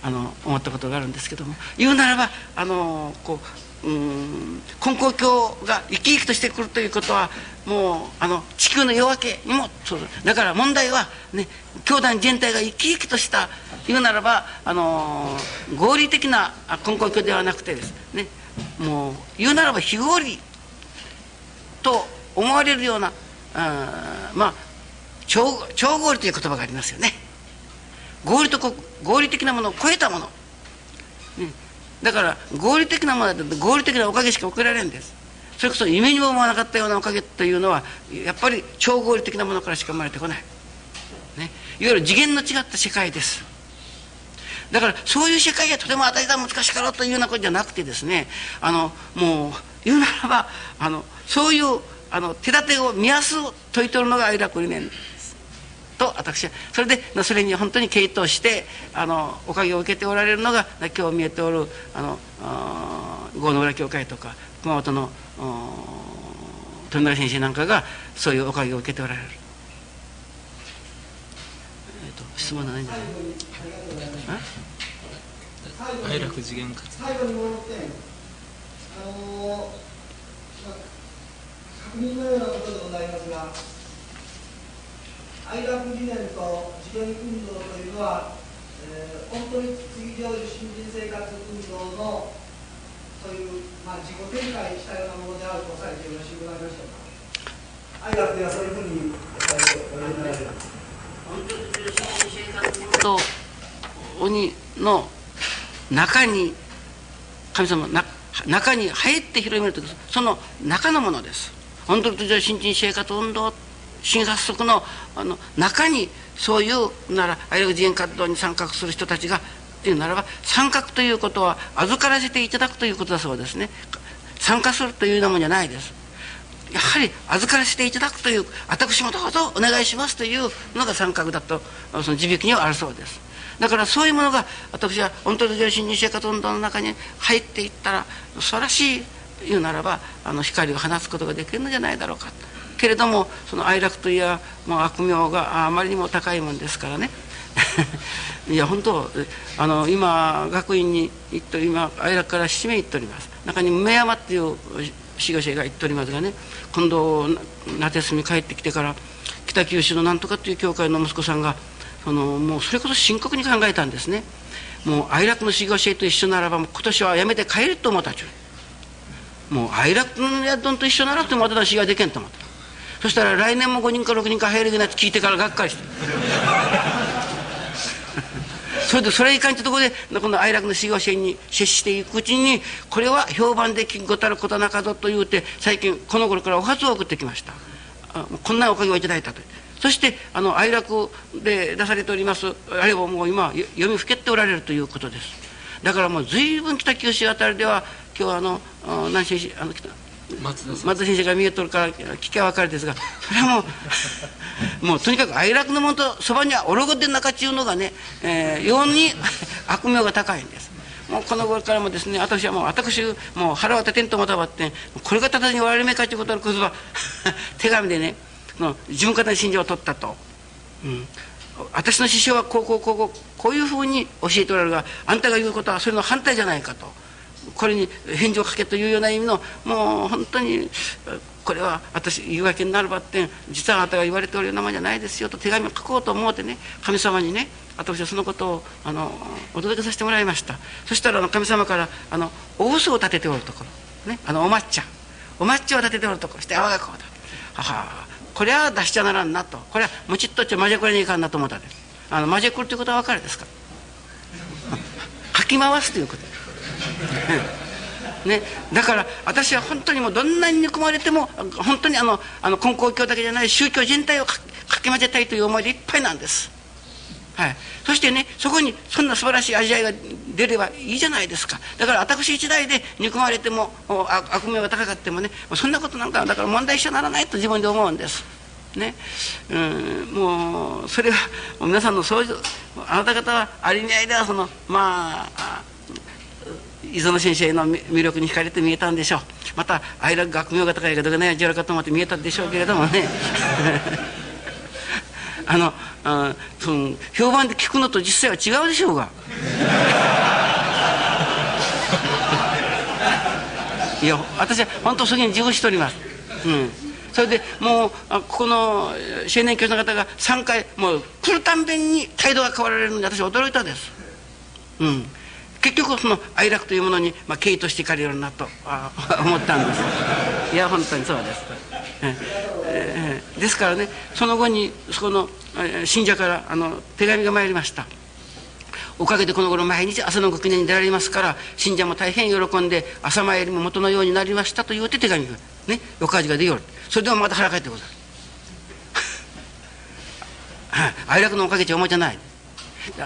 あの思ったことがあるんですけども。言うならばあのこううん根高教が生き生きとしてくるということはもうあの地球の夜明けにもそうだから問題はね教団全体が生き生きとした言うならばあの合理的な根高教ではなくてですねもう言うならば非合理と思われるようなあまあ超超合理という言葉がありますよね。合理と合理的なものを超えたもの、ね、だから合理的なものだと合理的なおかげしか送られんです。それこそ夢にも思わなかったようなおかげというのはやっぱり超合理的なものからしか生まれてこない、ね、いわゆる次元の違った世界です。だからそういう世界がとても与えた難しかろうというようなことじゃなくてですねあのもう言うならばあのそういうあの手立てを見やす問い取るのが愛楽理念と私は。それでそれに本当に傾倒してあのおかげを受けておられるのが今日見えておるあの郷野浦教会とか熊本の富永先生なんかがそういうおかげを受けておられる。えーと、質問ないんじゃない愛楽次元活最後にもう一点あのー確認のようなことでございますが、愛楽理念と次元運動というのは、えー、本当に次上受新人生活運動のそういう、まあ、自己展開したようなものであるとされてよろしいございましょうか。愛楽ではそういうふうにお読みになられる。と鬼の中に神様な中に入って広めるとその中のものです。本当と新人生活運動新発足のあの中にそういうなら愛楽自演活動に参画する人たちがっていうならば参画ということは預からせていただくということだそうですね。参加するというようなもんじゃないです。やはり預からせていただくという私もどうぞお願いしますというのが参画だとその地引きにはあるそうです。だからそういうものが私は本当に新人生活運動の中に入っていったら素晴らしい言うならばあの光を放つことができるのじゃないだろうか。とけれどもその哀楽といやもう悪名があまりにも高いもんですからね。いや本当あの今学院に行って今哀楽から七名行っております。中に梅山っていう志願者が行っておりますがね今度夏休み帰ってきてから北九州のなんとかっていう教会の息子さんがそのもうそれこそ深刻に考えたんですね。もう哀楽の修行生と一緒ならば今年はやめて帰ると思ったちゅう。もう哀楽の宿と一緒ならってまだ修行できんと思った。そしたら来年も5人か6人か入るようになって聞いてからがっかりして。それでそれいかんってところでこの哀楽の修行生に接していくうちにこれは評判で金ごたることなかぞと言うて最近この頃からお初を送ってきました。こんなおかげをいただいたと。そしてあの哀楽で出されておりますあれをもう今読みふけっておられるということです。だからもう随分北九州あたりでは今日あの何先生あの松田先生が見えとるから聞きゃ分かるですが それはもう もうとにかく哀楽のもとそばにはおろごで中ちゅうのがね、えー、ように 悪名が高いんです。もうこの頃からもですね私はもう私もう腹を立てんとまたばってこれがただに我々めかということのこそは手紙でねの自分方に信条を取ったと、うん、私の師匠はこうこうこうこうこういうふうに教えておられるがあんたが言うことはそれの反対じゃないかと。これに返事をかけというような意味のもう本当にこれは私言い訳になるばって実はあなたが言われておるようなもんじゃないですよと手紙を書こうと思うてね神様にね私はそのことをあのお届けさせてもらいました。そしたらあの神様からあのお嘘を立てておるところ、ね、あのお抹茶。お抹茶を立てておるところ。してあわがこうだ。はは。これは出しちゃならんなと。これはもちっとっちゃマジェクルにいかんなと思ったです。あのマジェクルということは分かるですか？かき回すということ ね、だから私は本当にもうどんなに憎まれても本当にあのあの根高教だけじゃない宗教全体をかき混ぜたいという思いでいっぱいなんです、はい、そしてねそこにそんな素晴らしい味わいが出ればいいじゃないですか。だから私一代で憎まれても悪名が高かってもねそんなことなんかだから問題一緒ならないと自分で思うんです。ね、うん、もうそれは皆さんのそういうあなた方はありに合いではそのまあ磯野先生の魅力に惹かれて見えたんでしょう。また愛楽学名が高いかどねじゃらかと思って見えたんでしょうけれどもね。あのあその評判で聞くのと実際は違うでしょうが。いや私は本当それに自負しております。うん。それでもうここの青年教師の方が3回もう来るたんびに態度が変わられるので私驚いたです。うん。結局その哀楽というものに、まあ、敬意としていかれるなと 思ったんです。いや本当にそうです、ええー、ですからねその後にそこの信者からあの手紙が参りました。おかげでこの頃毎日朝のご記念に出られますから信者も大変喜んで朝参りも元のようになりましたと言うて手紙がね横味が出よるそれでもまた腹かえってござる。哀楽のおかげちゃ思いじゃない。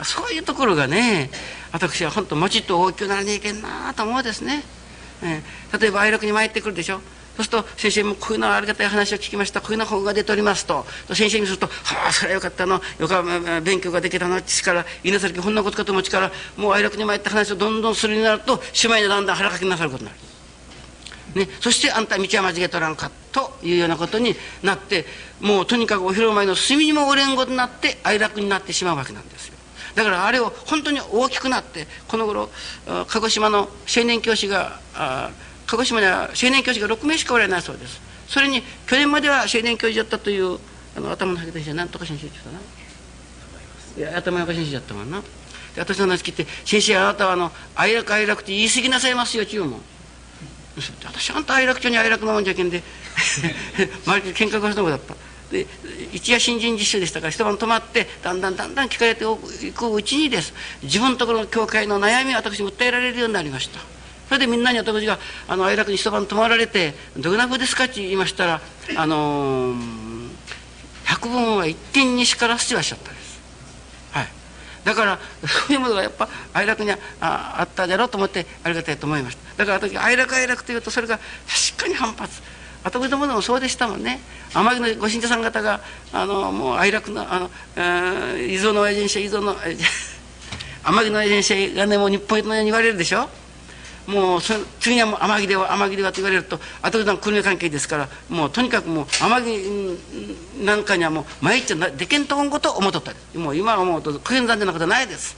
そういうところがね私は本当もちっと大きくならねえけんなと思うですね、えー、例えば愛楽に参ってくるでしょ。そうすると先生もこういうのありがたい話を聞きました。こういうの本が出ておりますと。先生にすると「はあそれはよかったの。よか勉強ができたの父から言いなさるけこんなことかと思うからもう愛楽に参った話をどんどんするになるとしまいにだんだん腹かきなさることになる。ね、そしてあんた道は間違えとらんかというようなことになってもうとにかくお披露目の隅にもお連合になって愛楽になってしまうわけなんですよ。だからあれを本当に大きくなってこの頃鹿児島の青年教師が鹿児島には青年教師が6名しかおられないそうです。それに去年までは青年教師だったというあの頭のはげた。人は何とか先生って言ったな。いや頭の中先生だったもんな。で私の話聞いて「先生あなたはあの愛楽愛楽って言い過ぎなさいますよ」ちゅうもん私あんた愛楽町に愛楽のもんじゃけんで 周りで喧嘩がしたのだったで一夜新人実習でしたから一晩泊まってだんだんだんだん聞かれていくうちにです自分のところの教会の悩みを私訴えられるようになりましたそれでみんなに私があの哀楽に一晩泊まられて「どんな風ですか?」って言いましたらあのー、百聞は一点にしからしてらっしゃったです。はい、だからそういうものがやっぱ哀楽にああっただろうと思ってありがたいと思いましただから私哀楽哀楽というとそれが確かに反発私どもでもそうでしたもんね。天城のご信者さん方があのもう哀楽のあの、えー、伊豆のエージェンシー伊豆の 天城のエージェンシーがねもう日本のように言われるでしょ？もうそ次はもう天城では天城ではと言われると後での国の関係ですからもうとにかくもう天城なんかにはもう毎日でけんとんごと思っとった。もう今思うと苦変残念なことはないです。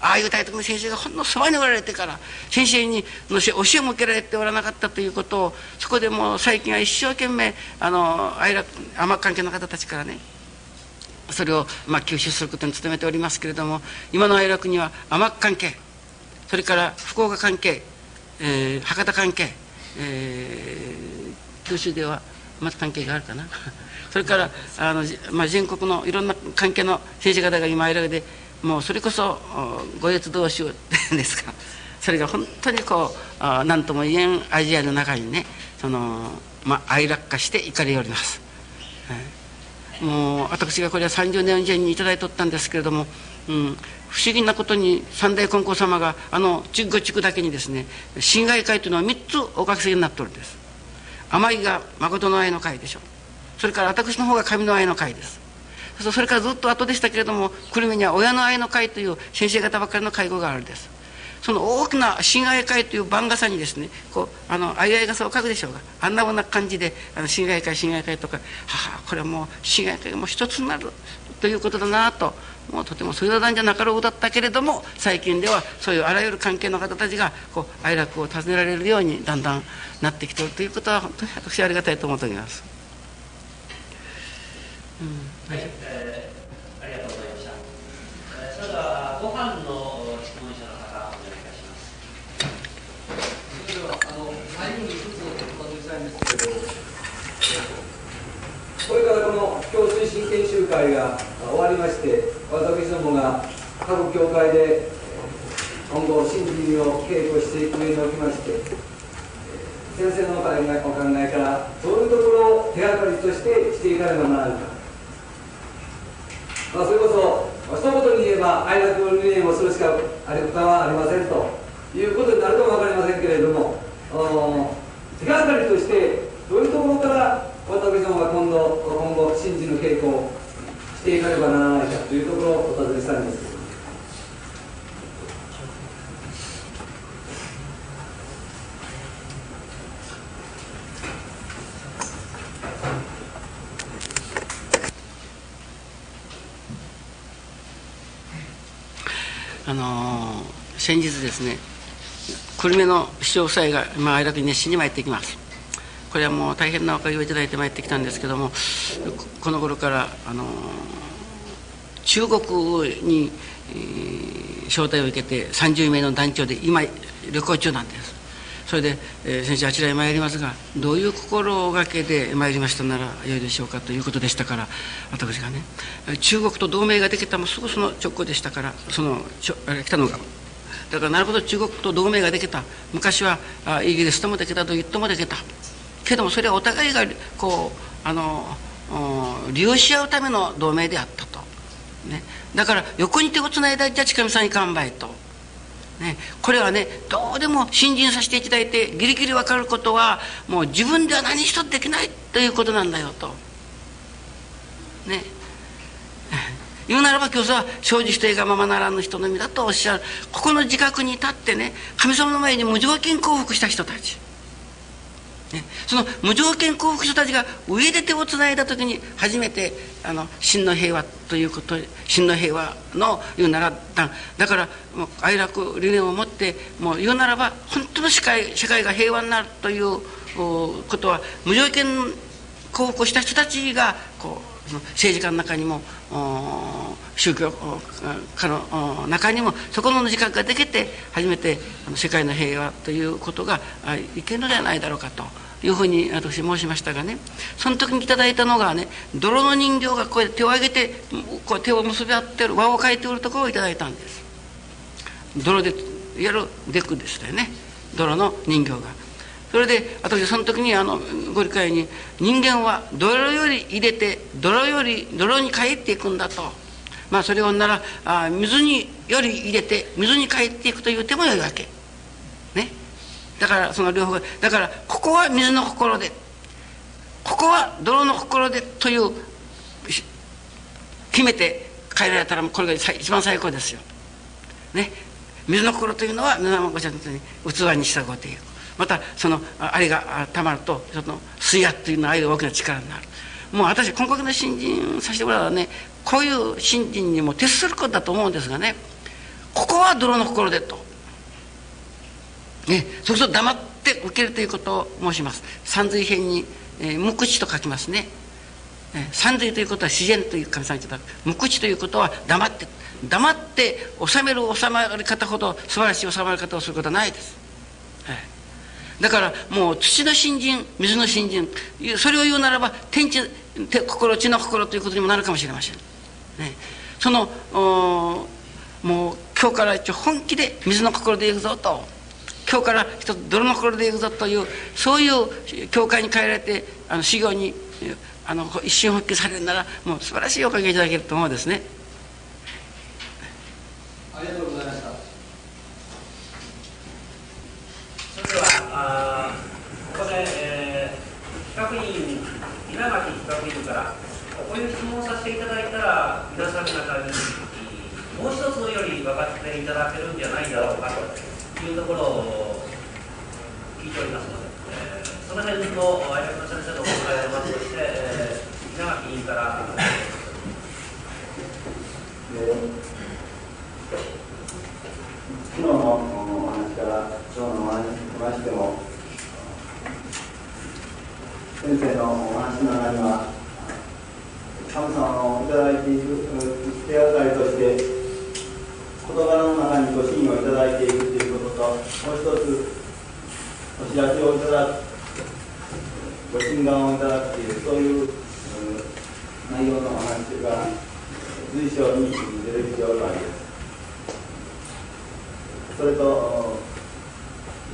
ああいう大徳の先生がほんのそばにおられてから先生にのし教えを向けられておらなかったということをそこでもう最近は一生懸命あの愛楽天関係の方たちからねそれをまあ吸収することに努めておりますけれども今の愛楽には天関係それから福岡関係、えー、博多関係、えー、九州ではま関係があるかな。それからあの、まあ、全国のいろんな関係の先生方が今愛楽でもうそれこそ五越同士ですか。それが本当にこう何とも言えんアジアの中にねその、まあ、愛楽化していかれおります、はい、もう私がこれは30年以前に頂いとったんですけれども、うん、不思議なことに三大金光様があのご地区だけにですね侵害会というのは3つお書きせになっておるんです。甘いが誠の愛の会でしょ。それから私の方が神の愛の会です。それからずっと後でしたけれども久留米には親の愛の会という先生方ばかりの介護があるんですその大きな親愛会という番傘にですねこうあの相合い傘を書くでしょうがあんなふうな感じであの親愛会親愛会とかはこれはもう親愛会がもう一つになるということだなともうとてもそういう段じゃなかろうだったけれども最近ではそういうあらゆる関係の方たちがこう愛楽を尋ねられるようにだんだんなってきているということは本当に私はありがたいと思っております。うんはい、えー、ありがとうございました。えー、それではご飯の質問者の方お願いいたします。それではあの最後に一つお尋ねしたいんですけど、これからこの教水神研修会が終わりまして、私どもが各教会で今後真理を稽古していく上におきまして。先生のお考えからどういうところを手がかりとしてしていかねばならないかまあ、それこそ一言に言えば愛楽理念をするしかあり方はありませんということになるかも分かりませんけれども手がかりとしてどういうところから私どもが今度今後真珠の稽古をしていかねばならないかというところをお尋ねしたいんですあの先日ですね久留米の市長夫妻が今愛楽に熱心に参ってきます。これはもう大変なおかげをいただいて参ってきたんですけどもこの頃からあの中国に、えー、招待を受けて30名の団長で今旅行中なんです。それで、えー、先生あちらへ参りますがどういう心がけで参りましたならよいでしょうかということでしたから私がね中国と同盟ができたもすぐその直後でしたからその来たのがだからなるほど中国と同盟ができた昔はイギリスともできたと言ってもできたけどもそれはお互いがこうあの利用し合うための同盟であったと、ね、だから横に手をつないだじゃ近見さんに完売と。ね、これはねどうでも信心させていただいてギリギリ分かることはもう自分では何一つできないということなんだよと。ね。言うならば今日は生じしてがままならぬ人のみだとおっしゃるここの自覚に立ってね神様の前に無条件降伏した人たち。ね、その無条件降伏者たちが上で手をつないだ時に初めてあの真の平和ということ真の平和の言うならだから愛楽理念を持ってもう言うならば本当の社会社会が平和になるということは無条件降伏した人たちがこう政治家の中にも宗教家の中にもそこの自覚ができて初めて世界の平和ということがいけるのではないだろうかというふうに私申しましたがね。その時にいいたのがね泥の人形がこうやって手を挙げてこう手を結び合ってる輪を描いておるところをいいたんです。泥でやるデックでしたよね。泥の人形が。それで私その時にあのご理解に人間は泥より入れて泥より泥に帰っていくんだと。まあそれをならあ水により入れて水に帰っていくという手もよいわけ。ね。だからその両方だからここは水の心でここは泥の心でという決めて変えられたらこれが一番最高ですよ。ね。水の心というのは皆様ごちゃんとに器に従うていく。またそのあれがたまるとその水圧というのはあれが大きな力になるもう私根格の新人させてもらうはねこういう新人にも徹することだと思うんですがねここは泥の心でと。ねそうすると黙って受けるということを申します。三髄編に、えー、無口と書きますね。三髄ということは自然という神様に言った。無口ということは黙って黙って収める収まり方ほど素晴らしい収まり方をすることはないです、はい、だからもう土の新人水の新人それを言うならば天地心地の心ということにもなるかもしれません、ね、そのもう今日から一応本気で水の心でいくぞと。今日から一つ泥の心でいくぞというそういう教会に帰られてあの修行にあの一瞬復帰されるならもう素晴らしいおかげいただけると思うんですね。ありがとうございました。それではあここで、えー、企画員稲垣企画員からこういう質問をさせていただいたら皆さんの中にもう一つより分かっていただけるんじゃないだろうかというところを聞いておりますので、えー、その辺の相役の先生のお答えをまずとして、えー、稲垣委員から。昨日のお話から今日のお話にしましても先生のお話の中には神様のいただいていく手当たりとして言葉の中にご信をいただいていくということともう一つお知らせをいただくご診断をいただくというそういう内容のお話が随所に出てきておるわけです。それと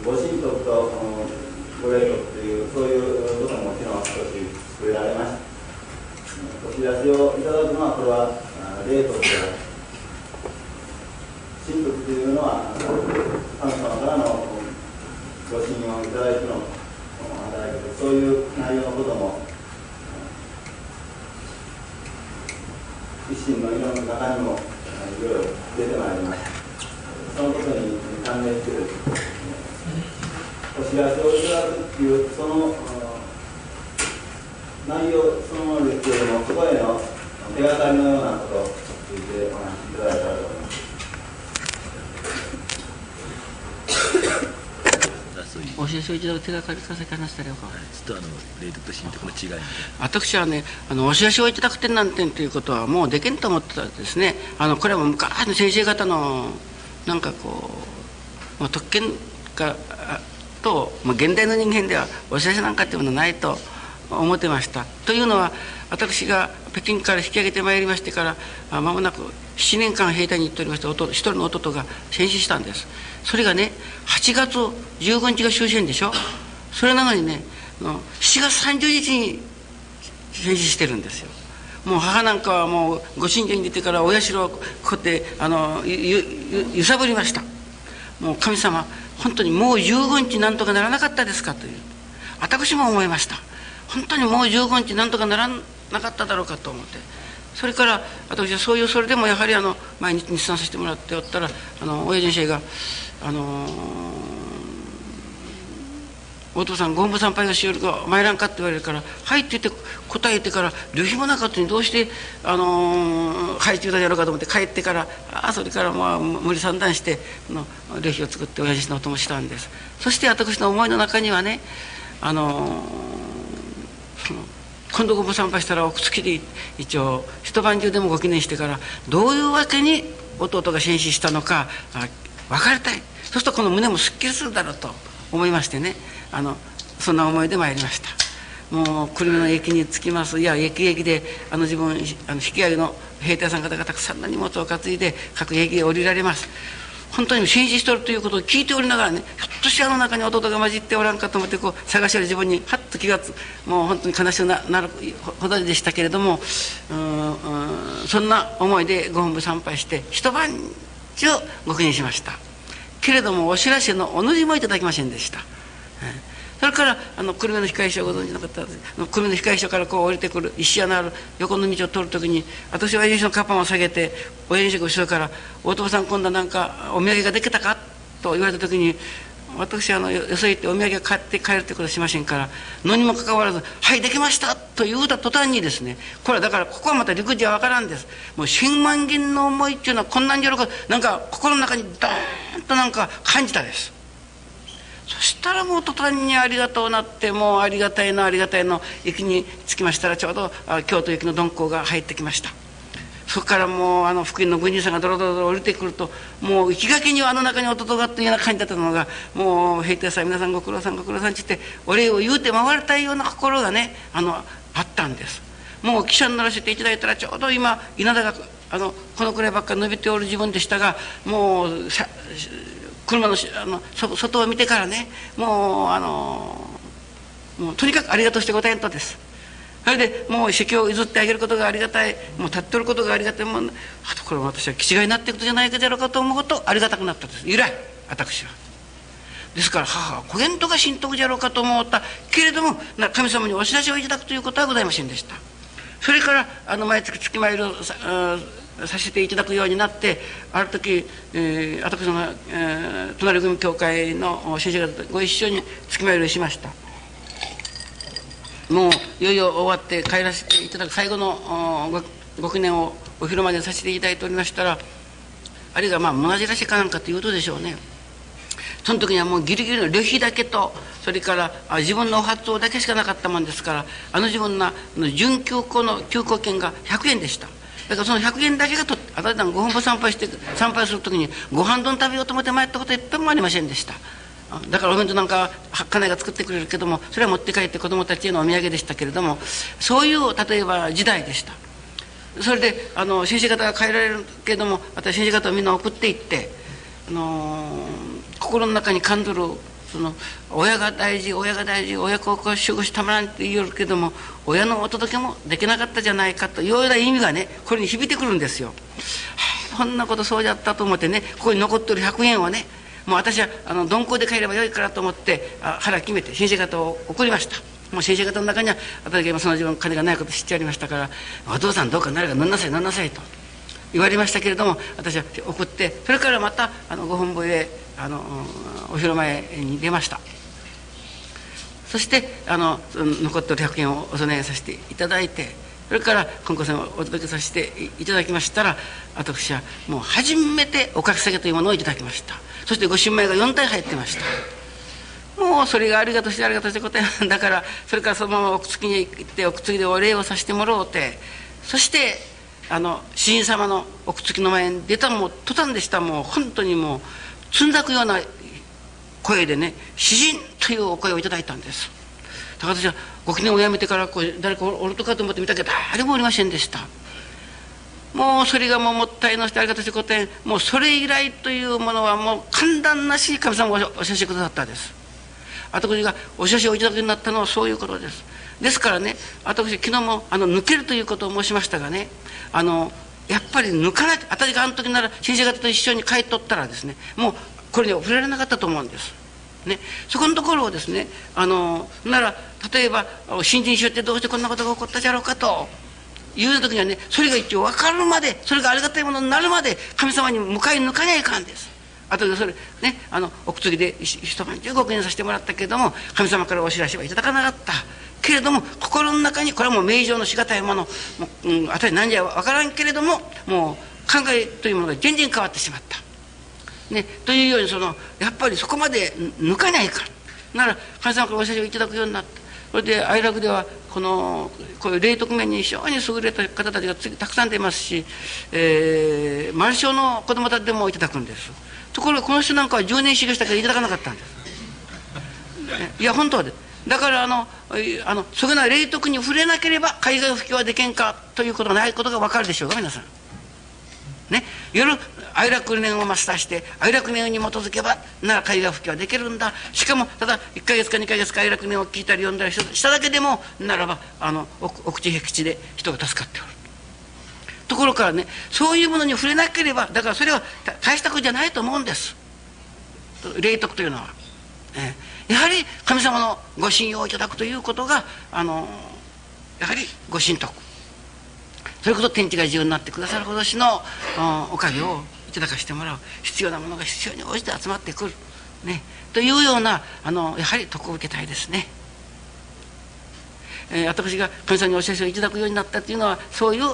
ご神徳とご霊徳というそういうことももちろん少し触れられました。お知らせをいただくのはこれは霊徳である神徳というのは神様からのご信用をいただいての働きそういう内容のことも一心の色の中にもいろいろ出てまいりました。そのことに関連してるお知らせをいただくっていうその内容そのものですけれどもそこへの手がかりのようなことについてお話しいただいたらと思います。お知らせをいただく手がかりかせて話したらよかはいちょっとあの霊徳と神徳の違い私はねあのお知らせをいただく点なんてということはもうできんと思ってたんですねあのこれはも昔の先生方のなんかこう、まあ、特権かと、まあ、現代の人間ではお知らせなんかっていうものはないと思ってました。というのは私が北京から引き上げてまいりましてから間もなく7年間兵隊に行っておりました一人の弟が戦死したんです。それがね8月15日が終戦でしょ。それなのにね7月30日に戦死してるんですよ。もう母なんかはもうご神家に出てからお社をこうやってあの揺さぶりました。もう神様本当にもう15日なんとかならなかったですかという。私も思いました。本当にもう15日なんとかならなかっただろうかと思って。それから私はそういうそれでもやはりあの毎日日産させてもらっておったらあの親父先生があのお父さんご本部参拝をしよるか参らんかって言われるから「はい」って言って答えてから旅費もなかったのにどうして「あのー、はい」って言うたやろうかと思って帰ってからあそれからまあ無理算段しての旅費を作って親父のお供したんです。そして私の思いの中にはねあのー、今度ご参拝したらお月で一応一晩中でもご記念してからどういうわけに弟が戦死したのか分かりたい。そうするとこの胸もすっきりするだろうと思いましてね。あのそんな思いで参りました。もう久留米の駅に着きます。いや駅駅であの自分あの引き上げの兵隊さん方がたくさんの荷物を担いで各駅へ降りられます。本当に戦死しとるということを聞いておりながらねひょっとしてあの中に弟が混じっておらんかと思ってこう探しより自分にハッと気がつもう本当に悲しくななるほどでしたけれどもうんんそんな思いでご本部参拝して一晩中ご記念しました。けれどもお知らせのお塗りもいただきませんでした、それからあの久留米の控え所をご存知の方は久留米の控え所からこう降りてくる石屋のある横の道を通る時に私は親父のカッパを下げて親父が後ろから「大友さん今度はなんかお土産ができたか?」と言われた時に私あのよそ行ってお土産を買って帰るってことはしませんから何もかかわらず「はいできました」と言うた途端にですねこれはだからここはまた陸自は分からんですもう新万銀の思いっていうのはこんなんじゃろかなんか心の中にドーンとなんか感じたですそしたらもう途端にありがとうなってもうありがたいのありがたいの駅に着きましたらちょうど京都行きの鈍行が入ってきました。そこからもうあの福音の軍人さんがドロドロドロ降りてくるともう行きがけにはあの中に弟がというような感じだったのがもう兵隊さん皆さんご苦労さんご苦労さんって言ってお礼を言うて回りたいような心がねあのあったんです。もう汽車に乗らせていただいたらちょうど今稲田があのこのくらいばっかり伸びておる自分でしたがもう車のあの外を見てからねもうあのもうとにかくありがとうしてごたえんとです。それでもう席を譲ってあげることがありがたい。もう立っておることがありがたい。もんあとこれ私は気違いになっていくことじゃないかじゃろうかと思うことありがたくなったんです。由来私は。ですから母は古言とか神徳じゃろうかと思った。けれども神様にお知らせをいただくということはございませんでした。それからあの毎月月参りをさせていただくようになってある時、えー、私の、えー、隣組教会の先生方とご一緒に月参りをしました。もういよいよ終わって帰らせていただく最後のご記念をお披露目でさせていただいておりましたらあるいはまあ同じらしかなんかということでしょうね。その時にはもうギリギリの旅費だけとそれから自分のお発音だけしかなかったもんですからあの自分の準休校の休校券が100円でした。だからその100円だけがとあたりご本部参拝して参拝する時にご飯丼食べようと思って参ったことは一遍もありませんでした。だからお弁当なんかは家内が作ってくれるけどもそれは持って帰って子供たちへのお土産でしたけれどもそういう例えば時代でした。それであの先生方が帰られるけども私先生方をみんな送っていってあの心の中に感じるその親が大事親が大事親孝行守護したまらんって言うけども親のお届けもできなかったじゃないかというような意味がねこれに響いてくるんですよ。こんなことそうじゃったと思ってねここに残ってる100円をねもう私はあの鈍行で帰ればよいからと思ってあ腹決めて先生方を送りましたもう先生方の中には私がその自分金がないこと知ってありましたから「お父さんどうかなるか乗んなさい乗んなさい」と言われましたけれども私は送ってそれからまたあのご本部へあのお披露前に出ましたそしてあの残ってる100円をお供えさせていただいてそれから今後さんをお届けさせていただきましたら私はもう初めておかげ下げというものをいただきましたそしてご新米が4体入ってましたもうそれがありがとしてありがとして答えだからそれからそのまま奥付きに行って奥付きでお礼をさせてもらおうてそしてあの詩人様の奥付きの前に出たもう途端でしたもう本当にもうつんだくような声でね「詩人」というお声をいただいたんです。だから私はご記念をやめてからこう誰かおるとかと思って見たけど誰もおりませんでした。もうそれがもうもったいのしてありがとうして答えもうそれ以来というものはもう簡単なし神様がお写真くださったです。私がお写真をいただくようになったのはそういうことです。ですからね私昨日もあの抜けるということを申しましたがねあのやっぱり抜かない私があの時なら先生方と一緒に帰っとったらですねもうこれに触れられなかったと思うんです。ね、そこのところをですねあのなら例えば新人賞ってどうしてこんなことが起こったじゃろうかという時にはねそれが一応分かるまでそれがありがたいものになるまで神様に迎え抜かないかんです。あとでそれねあのおくつぎで一晩中ご念させてもらったけれども神様からお知らせはいただかなかったけれども心の中にこれはもう名状のしがたいものもう、うん、あたり何じゃ分からんけれどももう考えというものが全然変わってしまった。ね、というようにそのやっぱりそこまで抜かないから。なら神様からお写真をいただくようになった。それで愛楽ではこのこういう霊徳面に非常に優れた方たちがたくさん出ますし、えー、丸小の子供たちでもいただくんです。ところがこの人なんかは10年修行したけどいただかなかったんですいや本当はで。だからあのあのそげな霊徳に触れなければ海外復帰はできんかということがないことが分かるでしょうか皆さん。ね。夜哀楽念をマスターして哀楽念に基づけばなら海外復帰はできるんだ。しかもただ1か月か2か月か哀楽念を聞いたり読んだりしただけでもならばあのお口僻地で人が助かっておる。ところからねそういうものに触れなければだからそれは大したことじゃないと思うんです。霊徳というのは、えやはり神様のご信用をいただくということがあのやはりご神徳。それこそ天地が自由になってくださるほどしのおかげをいただかせてもらう。必要なものが必要に応じて集まってくる、ね、というようなあのやはり徳を受けたいですね。えー、私が神様にお知らせをいただくようになったというのはそういう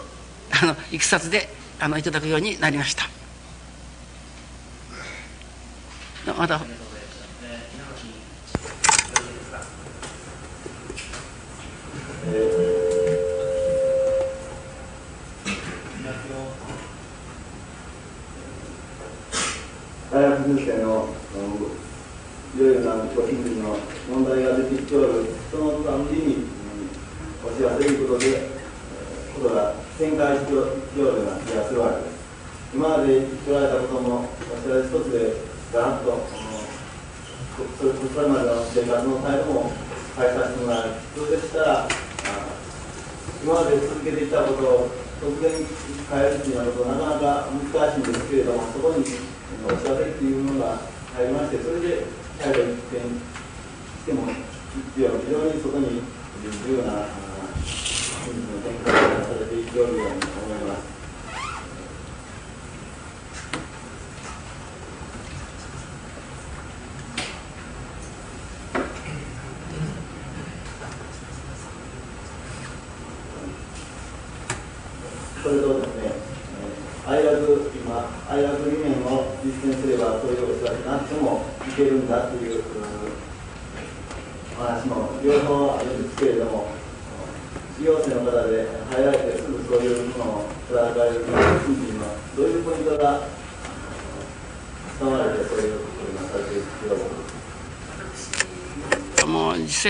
あのいきさつであのいただくようになりました。まだえー大学入生のいろいろなご近所の問題が出てきておるそのために、うん、お知らせということで、ことが展開しておるような気がするわけです今まで言られたこともお知ら一つでガラッとそれそれまでの生活の態度も変えさせてもらうそれでしたら今まで続けてきたことを突然変えるというようなことはなかなか難しいんですけれどもそこにおしゃべりというものが入りまして、それで再度一転しても非常にそこに重要な展開されていくように思います。それとですね、愛楽今愛楽理念を実践すればそういうお知らせなくてもいけるんだというお話も両方あるんですけれども事業生の方で入られてすぐそういうものを働かれる心身のどういうポイントが伝われてそういうことになされているか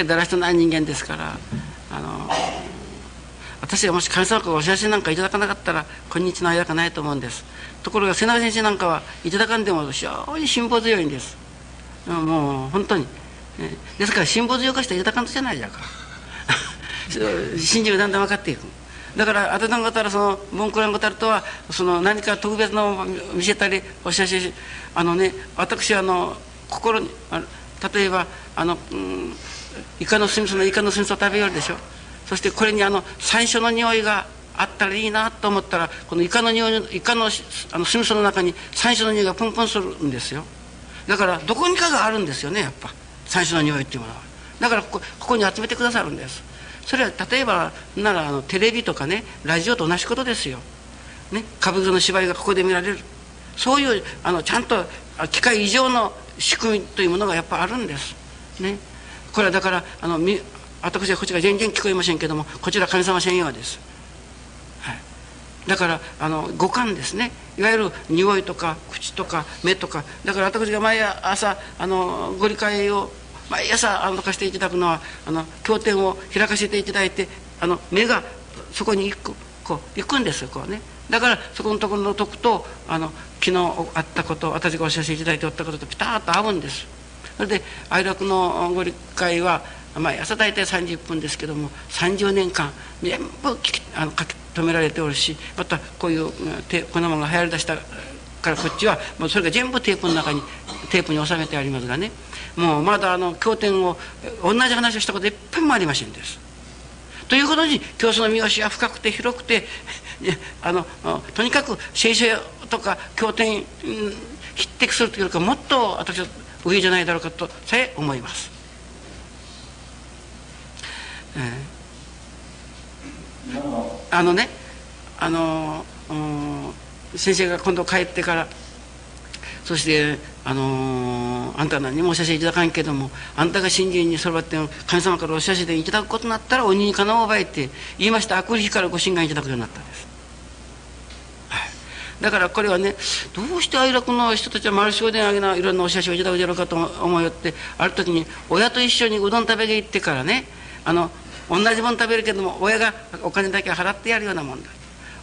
だらしとない人間ですからあの私がもし神様からお知らせなんかいただかなかったら今日の間がないと思うんです。ところが瀬長先生なんかはいただかんでも非常に辛抱強いんです。もう本当に。ですから辛抱強くしていただかんとじゃないじゃんか。信じがだんだん分かっていく。だからあたたんがたらその文句欄がたるとはその何か特別のを見せたりお知らせあのね私はあの心に例えばあの、うん、イカの酢味噌のイカの酢味噌食べよるでしょ。そしてこれにあの最初の匂いがあったらいいなと思ったらこのイカの匂いイカのあの酢味噌の中に最初の匂いがプンプンするんですよ。だからどこにかがあるんですよねやっぱ。最初の匂いっていうものは。だからここここに集めてくださるんです。それは例えばならあのテレビとかねラジオと同じことですよ、ね、歌舞伎の芝居がここで見られる。そういうあのちゃんと機械以上の仕組みというものがやっぱあるんです。ね。これはだからあの私はこっちら全然聞こえませんけどもこちら神様専用です、はい、だからあの五感ですね。いわゆる匂いとか口とか目とか。だから私が毎朝あのご理解を毎朝あのかしていただくのはあの経典を開かせていただいてあの目がそこに行くこう行くんですこうね。だからそこのところの徳とあの昨日あったこと私がお知らせいただいておったこととピタッと合うんです。それで愛楽のご理解はまあ、朝大体30分ですけども30年間全部あの書き留められておるしまたこういうテこんなものが流行りだしたからこっちはもうそれが全部テープの中にテープに収めてありますがねもうまだあの経典を同じ話をしたこといっぱいもありませんです。ということに教祖の見教しは深くて広くて あのとにかく聖書とか経典に匹敵するというかもっと私は上じゃないだろうかとさえ思います。あのねあの先生が今度帰ってからそしてあのあんた何もお写真いただかんけどもあんたが信心にそろばって神様からお写真でいただくことになったら鬼にかなおばえって言いました。悪日からご神願いただくようになったんです、だからこれはねどうして愛楽の人たちは丸正殿あげないろんなお写真をいただくじゃろうかと思いよってある時に親と一緒にうどん食べに行ってからねあの同じもの食べるけども親がお金だけ払ってやるようなもんだ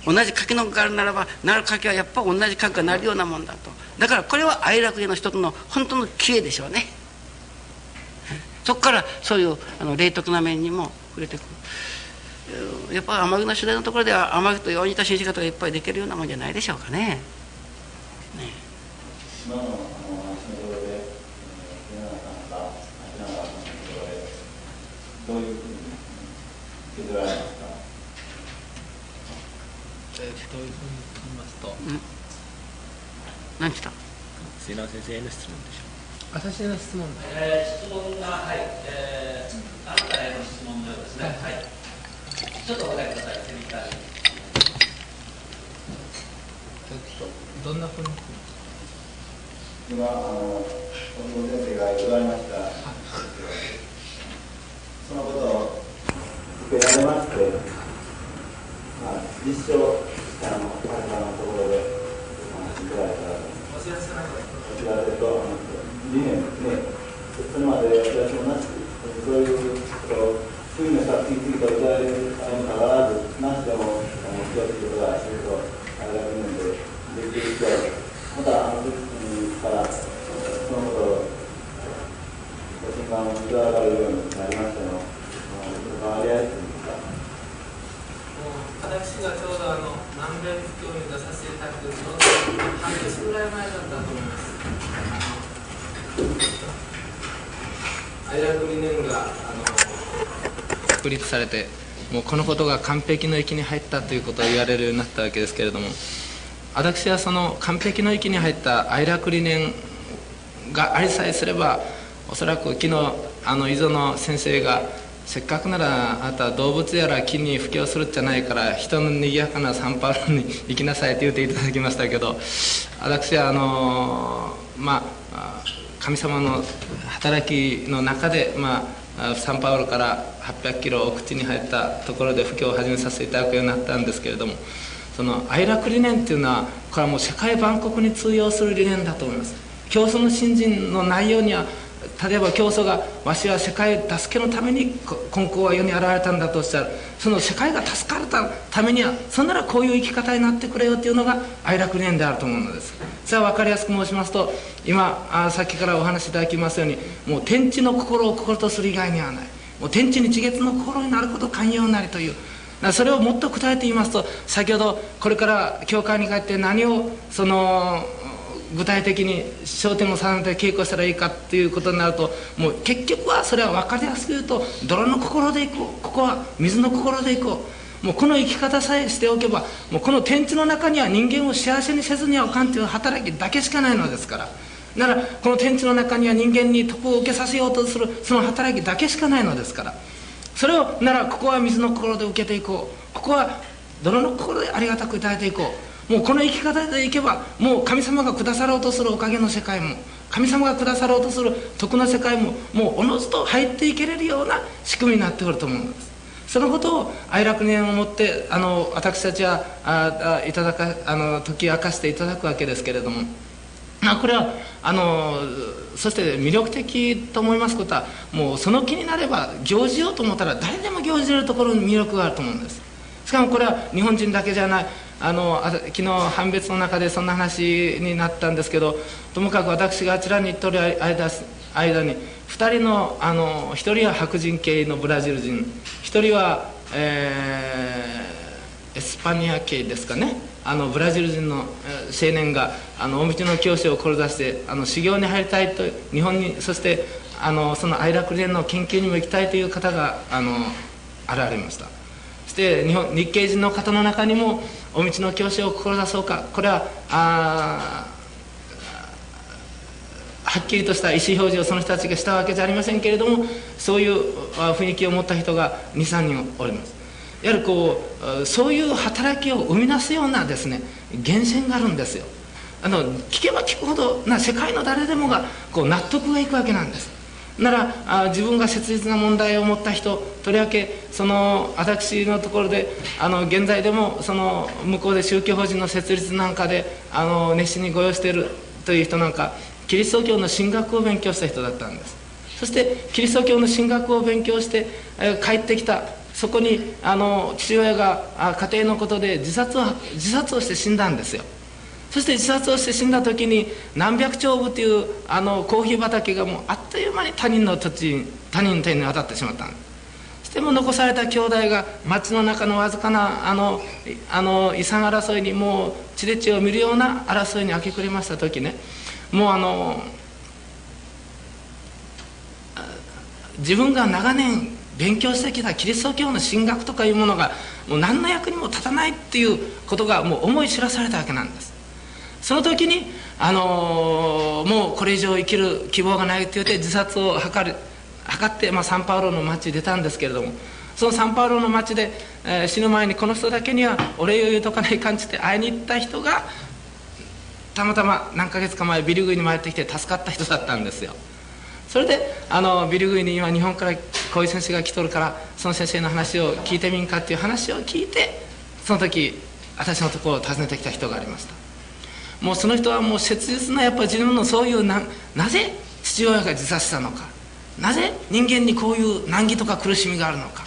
同じ柿のがあるならばなる柿はやっぱ同じ柿がなるようなもんだと。だからこれは愛楽園の一つの本当の知恵でしょうね。そこからそういうあの霊徳な面にも触れてくる。やっぱ天城の主題のところでは天城とよう似た信じ方がいっぱいできるようなもんじゃないでしょうかね。ね。どういうふうに受け取られますかえー、どういうふうに言いますと、うん何した瀬名先生への質問でしょ私の質問えー質問が、はい、えー、あなたへの質問のようですね。はい。ちょっとお答えください、セミターに。えっとどんなふうに今あの近藤先生が言われましたそのことを受けられまして、まあ、実証したの彼らのところでお話しいただいたらお知らせとあの理念ですねそれまでお知らせもなしそういうことを次の人は次々と言われるにもかかわらずなしでもあの気をつけることが仕事あれが理念でできる人またあの時からそのことをご診断をいただかれるようになりましたの関わり合いというか私がちょうどあの南米布教に出させていただくちょうど半年ぐらい前だったと思います愛楽理念があの確立されてもうこのことが完璧の域に入ったということを言われるようになったわけですけれども私はその完璧の域に入った愛楽理念がありさえすればおそらく昨日あの磯野先生がせっかくならあなた動物やら木に布教するんじゃないから人の賑やかなサンパウロに行きなさいと言っていただきましたけど私はあのまあ神様の働きの中で、まあ、サンパウロから800キロを口に入ったところで布教を始めさせていただくようになったんですけれどもその哀楽理念っていうのはこれはもう世界万国に通用する理念だと思います。教祖の信心の内容には例えば教祖がわしは世界助けのために根高は世に現れたんだとしたらその世界が助かるためにはそんならこういう生き方になってくれよっていうのが愛楽理念であると思うのです。それは分かりやすく申しますと今あさっきからお話しいただきますようにもう天地の心を心とする以外にはない。もう天地に地月の心になること寛容なりという。それをもっと答えて言いますと先ほどこれから教会に帰って何をその具体的に焦点を定めて稽古したらいいかっていうことになるともう結局はそれは分かりやすく言うと泥の心でいこう。ここは水の心でいこう。もうこの生き方さえしておけばもうこの天地の中には人間を幸せにせずにはおかんという働きだけしかないのですから。ならこの天地の中には人間に徳を受けさせようとするその働きだけしかないのですから。それをならここは水の心で受けていこう。ここは泥の心でありがたくいただいていこう。もうこの生き方でいけばもう神様が下さろうとするおかげの世界も神様が下さろうとする徳の世界ももうおのずと入っていけれるような仕組みになってくると思うんです。そのことを愛楽念をもってあの私たちはああいただかあの解き明かしていただくわけですけれども。まあこれはあのそして魅力的と思いますことはもうその気になれば行事ようと思ったら誰でも行じれるところに魅力があると思うんです。しかもこれは日本人だけじゃない。あの昨日判別の中でそんな話になったんですけどともかく私があちらに行っておる間間に2人のあの1人は白人系のブラジル人1人は、えー、エスパニア系ですかね。あのブラジル人の青年があの大道の教師を志してあの修行に入りたいと日本にそしてあのその愛楽連の研究にも行きたいという方があの現れました。して日本日系人の方の中にもお道の教師を志そうか。これはあはっきりとした意思表示をその人たちがしたわけじゃありませんけれどもそういう雰囲気を持った人が23人おります。やはりこうそういう働きを生み出すようなですね源泉があるんですよ。あの聞けば聞くほどな世界の誰でもがこう納得がいくわけなんです。ならあ自分が切実な問題を持った人とりわけその私のところであの現在でもその向こうで宗教法人の設立なんかであの熱心にご用しているという人なんかキリスト教の神学を勉強した人だったんです。そしてキリスト教の神学を勉強して帰ってきた。そこにあの父親が家庭のことで自殺を自殺をして死んだんですよ。そして自殺をして死んだ時に何百丁部というあのコーヒー畑がもうあっという間に他人の土地他人の手に渡ってしまったんですそしても残された兄弟が町の中のわずかなあのあの遺産争いにもう血で血を見るような争いに明け暮れました時ね。もうあの自分が長年勉強してきたキリスト教の神学とかいうものがもう何の役にも立たないっていうことがもう思い知らされたわけなんです。その時に、あのー、もうこれ以上生きる希望がないって言って自殺を図る図って、まあ、サンパウロの町に出たんですけれどもそのサンパウロの町で、えー、死ぬ前にこの人だけにはお礼を言うとかない感じで会いに行った人がたまたま何ヶ月か前ビルグイに参ってきて助かった人だったんですよ。それであのビルグイに今日本からこういう先生が来とるからその先生の話を聞いてみんかっていう話を聞いてその時私のところを訪ねてきた人がありました。もうその人はもう切実なやっぱ自分のそういうななぜ父親が自殺したのか。なぜ人間にこういう難儀とか苦しみがあるのか。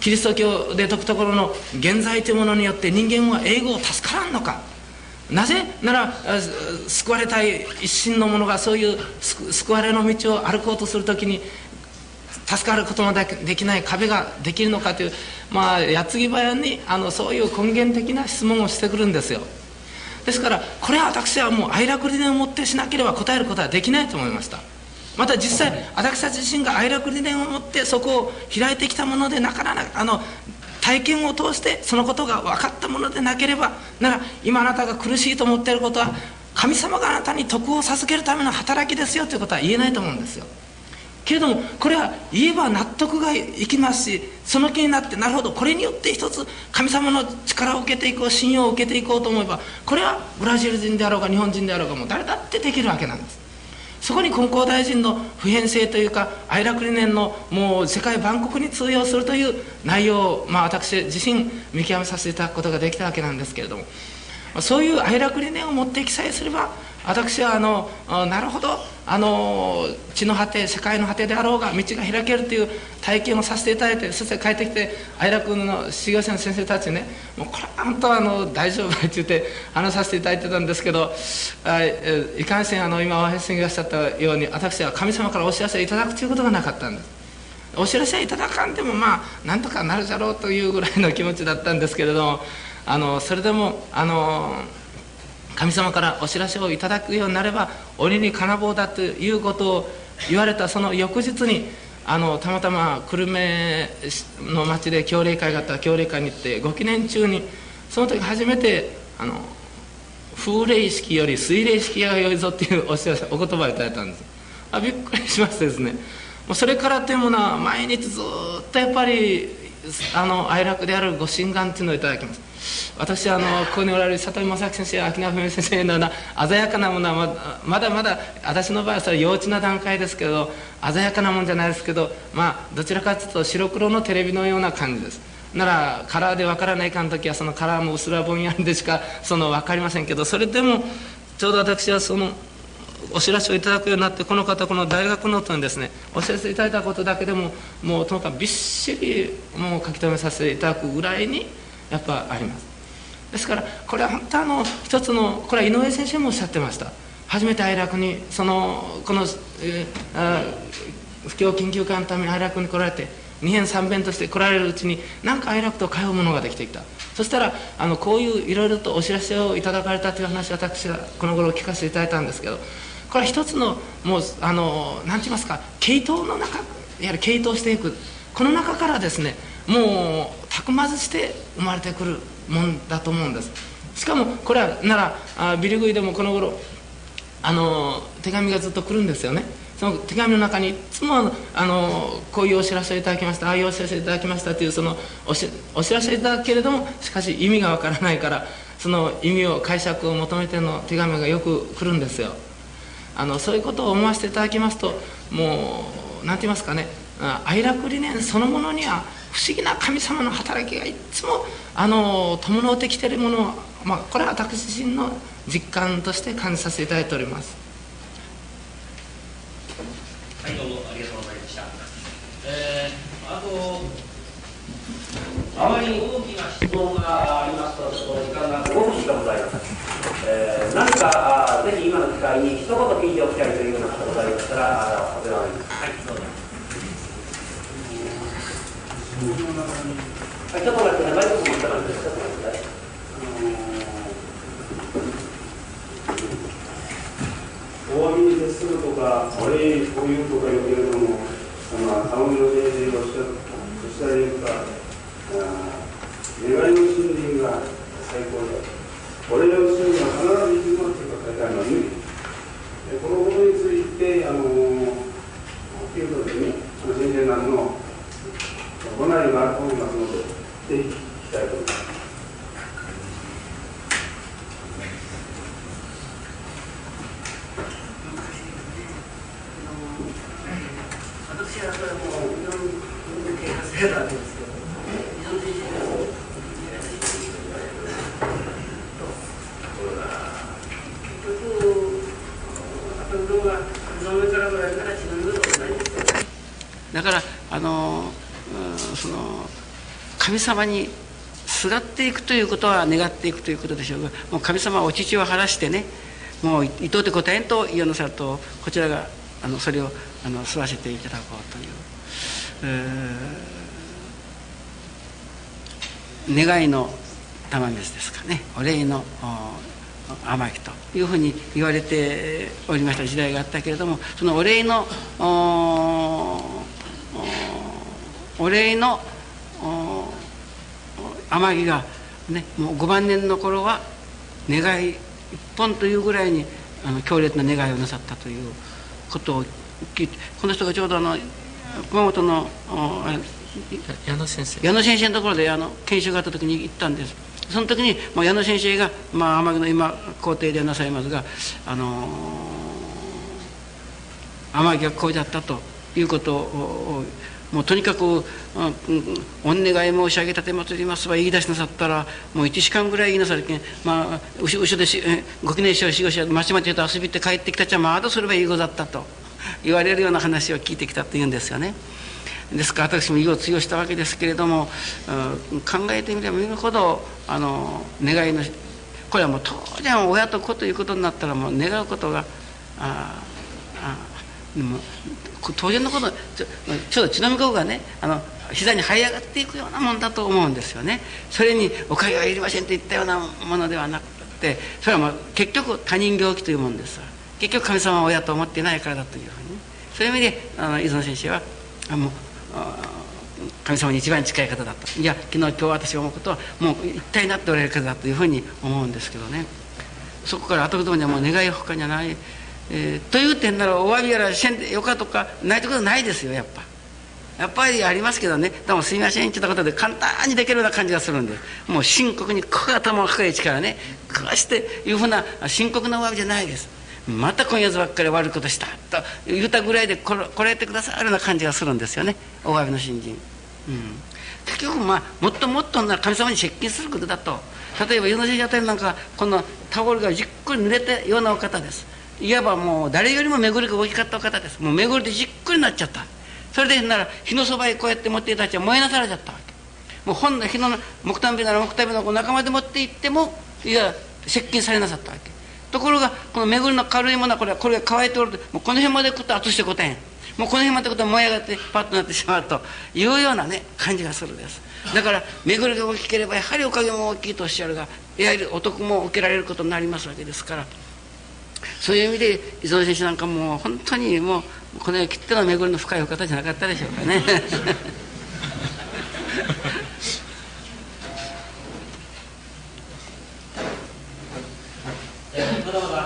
キリスト教で説くところの現在というものによって人間は英語を助からんのか。なぜなら救われたい一心の者がそういう救われの道を歩こうとする時に助かることのできない壁ができるのかというまあ矢継ぎ早にあのそういう根源的な質問をしてくるんですよ。ですからこれは私はもう愛楽理念を持ってしなければ答えることはできないと思いました。また実際私たち自身が愛楽理念を持ってそこを開いてきたものでなかなかあの体験を通してそのことが分かったものでなければなら今あなたが苦しいと思っていることは神様があなたに徳を授けるための働きですよということは言えないと思うんですよ。けれどもこれは言えば納得がいきますしその気になってなるほどこれによって一つ神様の力を受けていこう信用を受けていこうと思えばこれはブラジル人であろうが日本人であろうがもう誰だってできるわけなんです。そこに金光大臣の普遍性というか愛楽理念のもう世界万国に通用するという内容を、まあ、私自身見極めさせていただくことができたわけなんですけれどもそういう愛楽理念を持って記載すれば私はあのなるほど。あの地の果て世界の果てであろうが道が開けるという体験をさせていただいてそして帰ってきて愛楽の修行者の先生たちにねもうこれは本当はあの大丈夫って言って話させていただいてたんですけどいかんせんあの今お話しがおっしゃったように私は神様からお知らせいただくということがなかったんです。お知らせいただかんでもまあなんとかなるじゃろうというぐらいの気持ちだったんですけれどもあのそれでもあの神様からお知らせをいただくようになれば鬼に金棒だということを言われたその翌日にあのたまたま久留米の町で教霊会があった教霊会に行ってご記念中にその時初めてあの風霊式より水霊式が良いぞっていうお知らせお言葉をいただいたんです。あびっくりしましてですね。もうそれからというものは毎日ずっとやっぱりあの哀楽であるご神願っていうのをいただきます。私あのここにおられる里見正樹先生秋名文先生のような鮮やかなものはまだまだ私の場合はそれ幼稚な段階ですけど鮮やかなもんじゃないですけどまあどちらかというと白黒のテレビのような感じです。ならカラーで分からないかの時はそのカラーも薄らぼんやりでしかその分かりませんけどそれでもちょうど私はそのお知らせをいただくようになってこの方この大学ノートにですねお知らせいただいたことだけでももうともかくびっしりもう書き留めさせていただくぐらいにやっぱあります。ですからこれは本当あの一つのこれは井上先生もおっしゃってました。初めて愛楽にそのこの、えー、不況研究会のために愛楽に来られて2編3編として来られるうちに何か愛楽と通うものができてきた。そしたらあのこういういろいろとお知らせをいただかれたという話私はこの頃聞かせていただいたんですけどこれは一つのもうあの何て言いますか系統の中いわゆる系統していく。この中からですねもうたくまずして生まれてくるもんだと思うんです。しかもこれはならあビリグイでもこの頃あの手紙がずっと来るんですよね。その手紙の中にいつもあのこういうお知らせをいただきましたああいうお知らせをいただきましたというそのおしお知らせいただくけれどもしかし意味がわからないからその意味を解釈を求めての手紙がよく来るんですよ。あのそういうことを思わせていただきますともう何て言いますかね愛楽理念そのものには不思議な神様の働きがいつもあの伴ってきているものを、まあ、これは私自身の実感として感じさせていただいておりますはいどうもありがとうございました、えー、あとあまり大きな質問がありますと、ちょっと時間が5分しかございません。えー、何かあぜひ今の機会に一言聞いておきたいというようなことがございましたら、お手紙はい、どうぞ。ちょっと待って、マイク持った感じです。ちょっと待ってください。お詫びに徹するとか、お礼にこういうとか言うけれども、あの、頼みの命令をおっしゃる、おっしゃれるか、願いの信心が最高だ。お礼をするのは必ず行きますとか書いてあるのに、このことについて、あの、っていうとですね、あの先生などのご内容があると思いますので、ぜひ聞きたいと思います。だからあの、うんその神様にすがっていくということは願っていくということでしょうがもう神様はお乳を晴らしてねもう伊藤で答えんと言わなさるとこちらがあのそれをあの吸わせていただこうという、えー願いの玉水ですかね。お礼のお天城というふうに言われておりました時代があったけれどもそのお礼のおおお礼のお天城が、ね、もう5万年の頃は願い一本というぐらいにあの強烈な願いをなさったということを聞いてこの人がちょうどあの熊本の矢野先生。矢野先生のところであの研修があった時に行ったんです。その時に、まあ、矢野先生が、まあ、天城の今皇帝でなさいますがあのー天城がこうだったということをもうとにかく、うんお願い申し上げたてまつりますは言い出しなさったらもう1時間ぐらい言いなさるけんまあ後後ろでしご記念しようしようしようまちまちと遊びって帰ってきたちはまだそれはいい子だったと言われるような話を聞いてきたと言うんですよね。ですから私も意を強したわけですけれども、うん考えてみれば見るほどあの願いのこれはもう当然親と子ということになったらもう願うことがああも当然のことちょちょっと血のみ子がねあの膝に這い上がっていくようなもんだと思うんですよね。それにおかげはいりませんといったようなものではなくてそれはもう結局他人行儀というもんです結局神様は親と思っていないからだというふうに。そういう意味であの伊園先生はあもう神様に一番近い方だといや昨日今日私が思うことはもう一体になっておられる方だというふうに思うんですけどね。そこから後言葉にはもう願い他にはない、えーという点ならお詫びやらせんでよかとかないということないですよやっぱ。やっぱりありますけどね「どうもすみません」って言ったことで簡単にできるような感じがするんで。もう深刻にこう頭を抱え力ね。こうしていうふうな深刻なお詫びじゃないです。また今夜ばっかり悪いことしたと言うたぐらいでこれこれやってくださるような感じがするんですよね。お詫びの新人、うん、結局まあもっともっとな神様に接近することだと。例えば世の先生あたりなんかこのタオルがじっくり濡れたようなお方です。いわばもう誰よりも巡りが大きかった方です。もう巡りでじっくりなっちゃった。それでなら火のそばへこうやって持っていたたちは燃えなされちゃったわけ。もう本の火の木炭火なら木炭火の仲間で持って行ってもいや接近されなさったわけ。ところがこの巡りの軽いものはこれはこれが乾いておるともうこの辺まで来ると熱してこたん。もうこの辺まで来ると燃え上がってパッとなってしまうというようなね感じがするです。だから巡りが大きければやはりおかげも大きいとおっしゃるがやはりお得も受けられることになりますわけですから。そういう意味で伊蔵先生なんかもう本当にもうこの世きっての巡りの深い方じゃなかったでしょうかね。えーまだまだ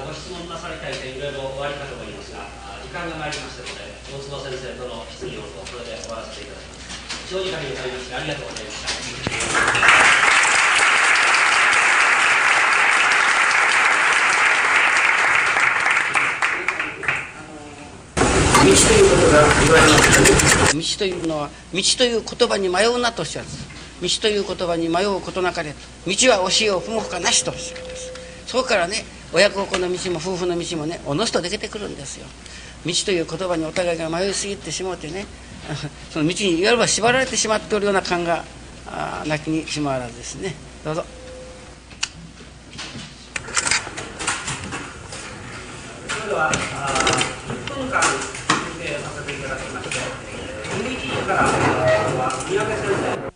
あご質問なさりたい点いろいろおありかと思いますが時間が参りましたので大坪先生との質疑応答これで終わらせていただきます長時間にわたりましてありがとうございましたということが言われます道というのは道という言葉に迷うなとおっしゃるんです。道という言葉に迷うことなかれ道は教えを踏むほかなしと。おっしゃるんですそこからね親孝行の道も夫婦の道もねおのずと出てくるんですよ。道という言葉にお互いが迷いすぎてしもうてね その道にいわば縛られてしまっておるような感がなきにしもあらずですね。どうぞ。それではから、見分けしください。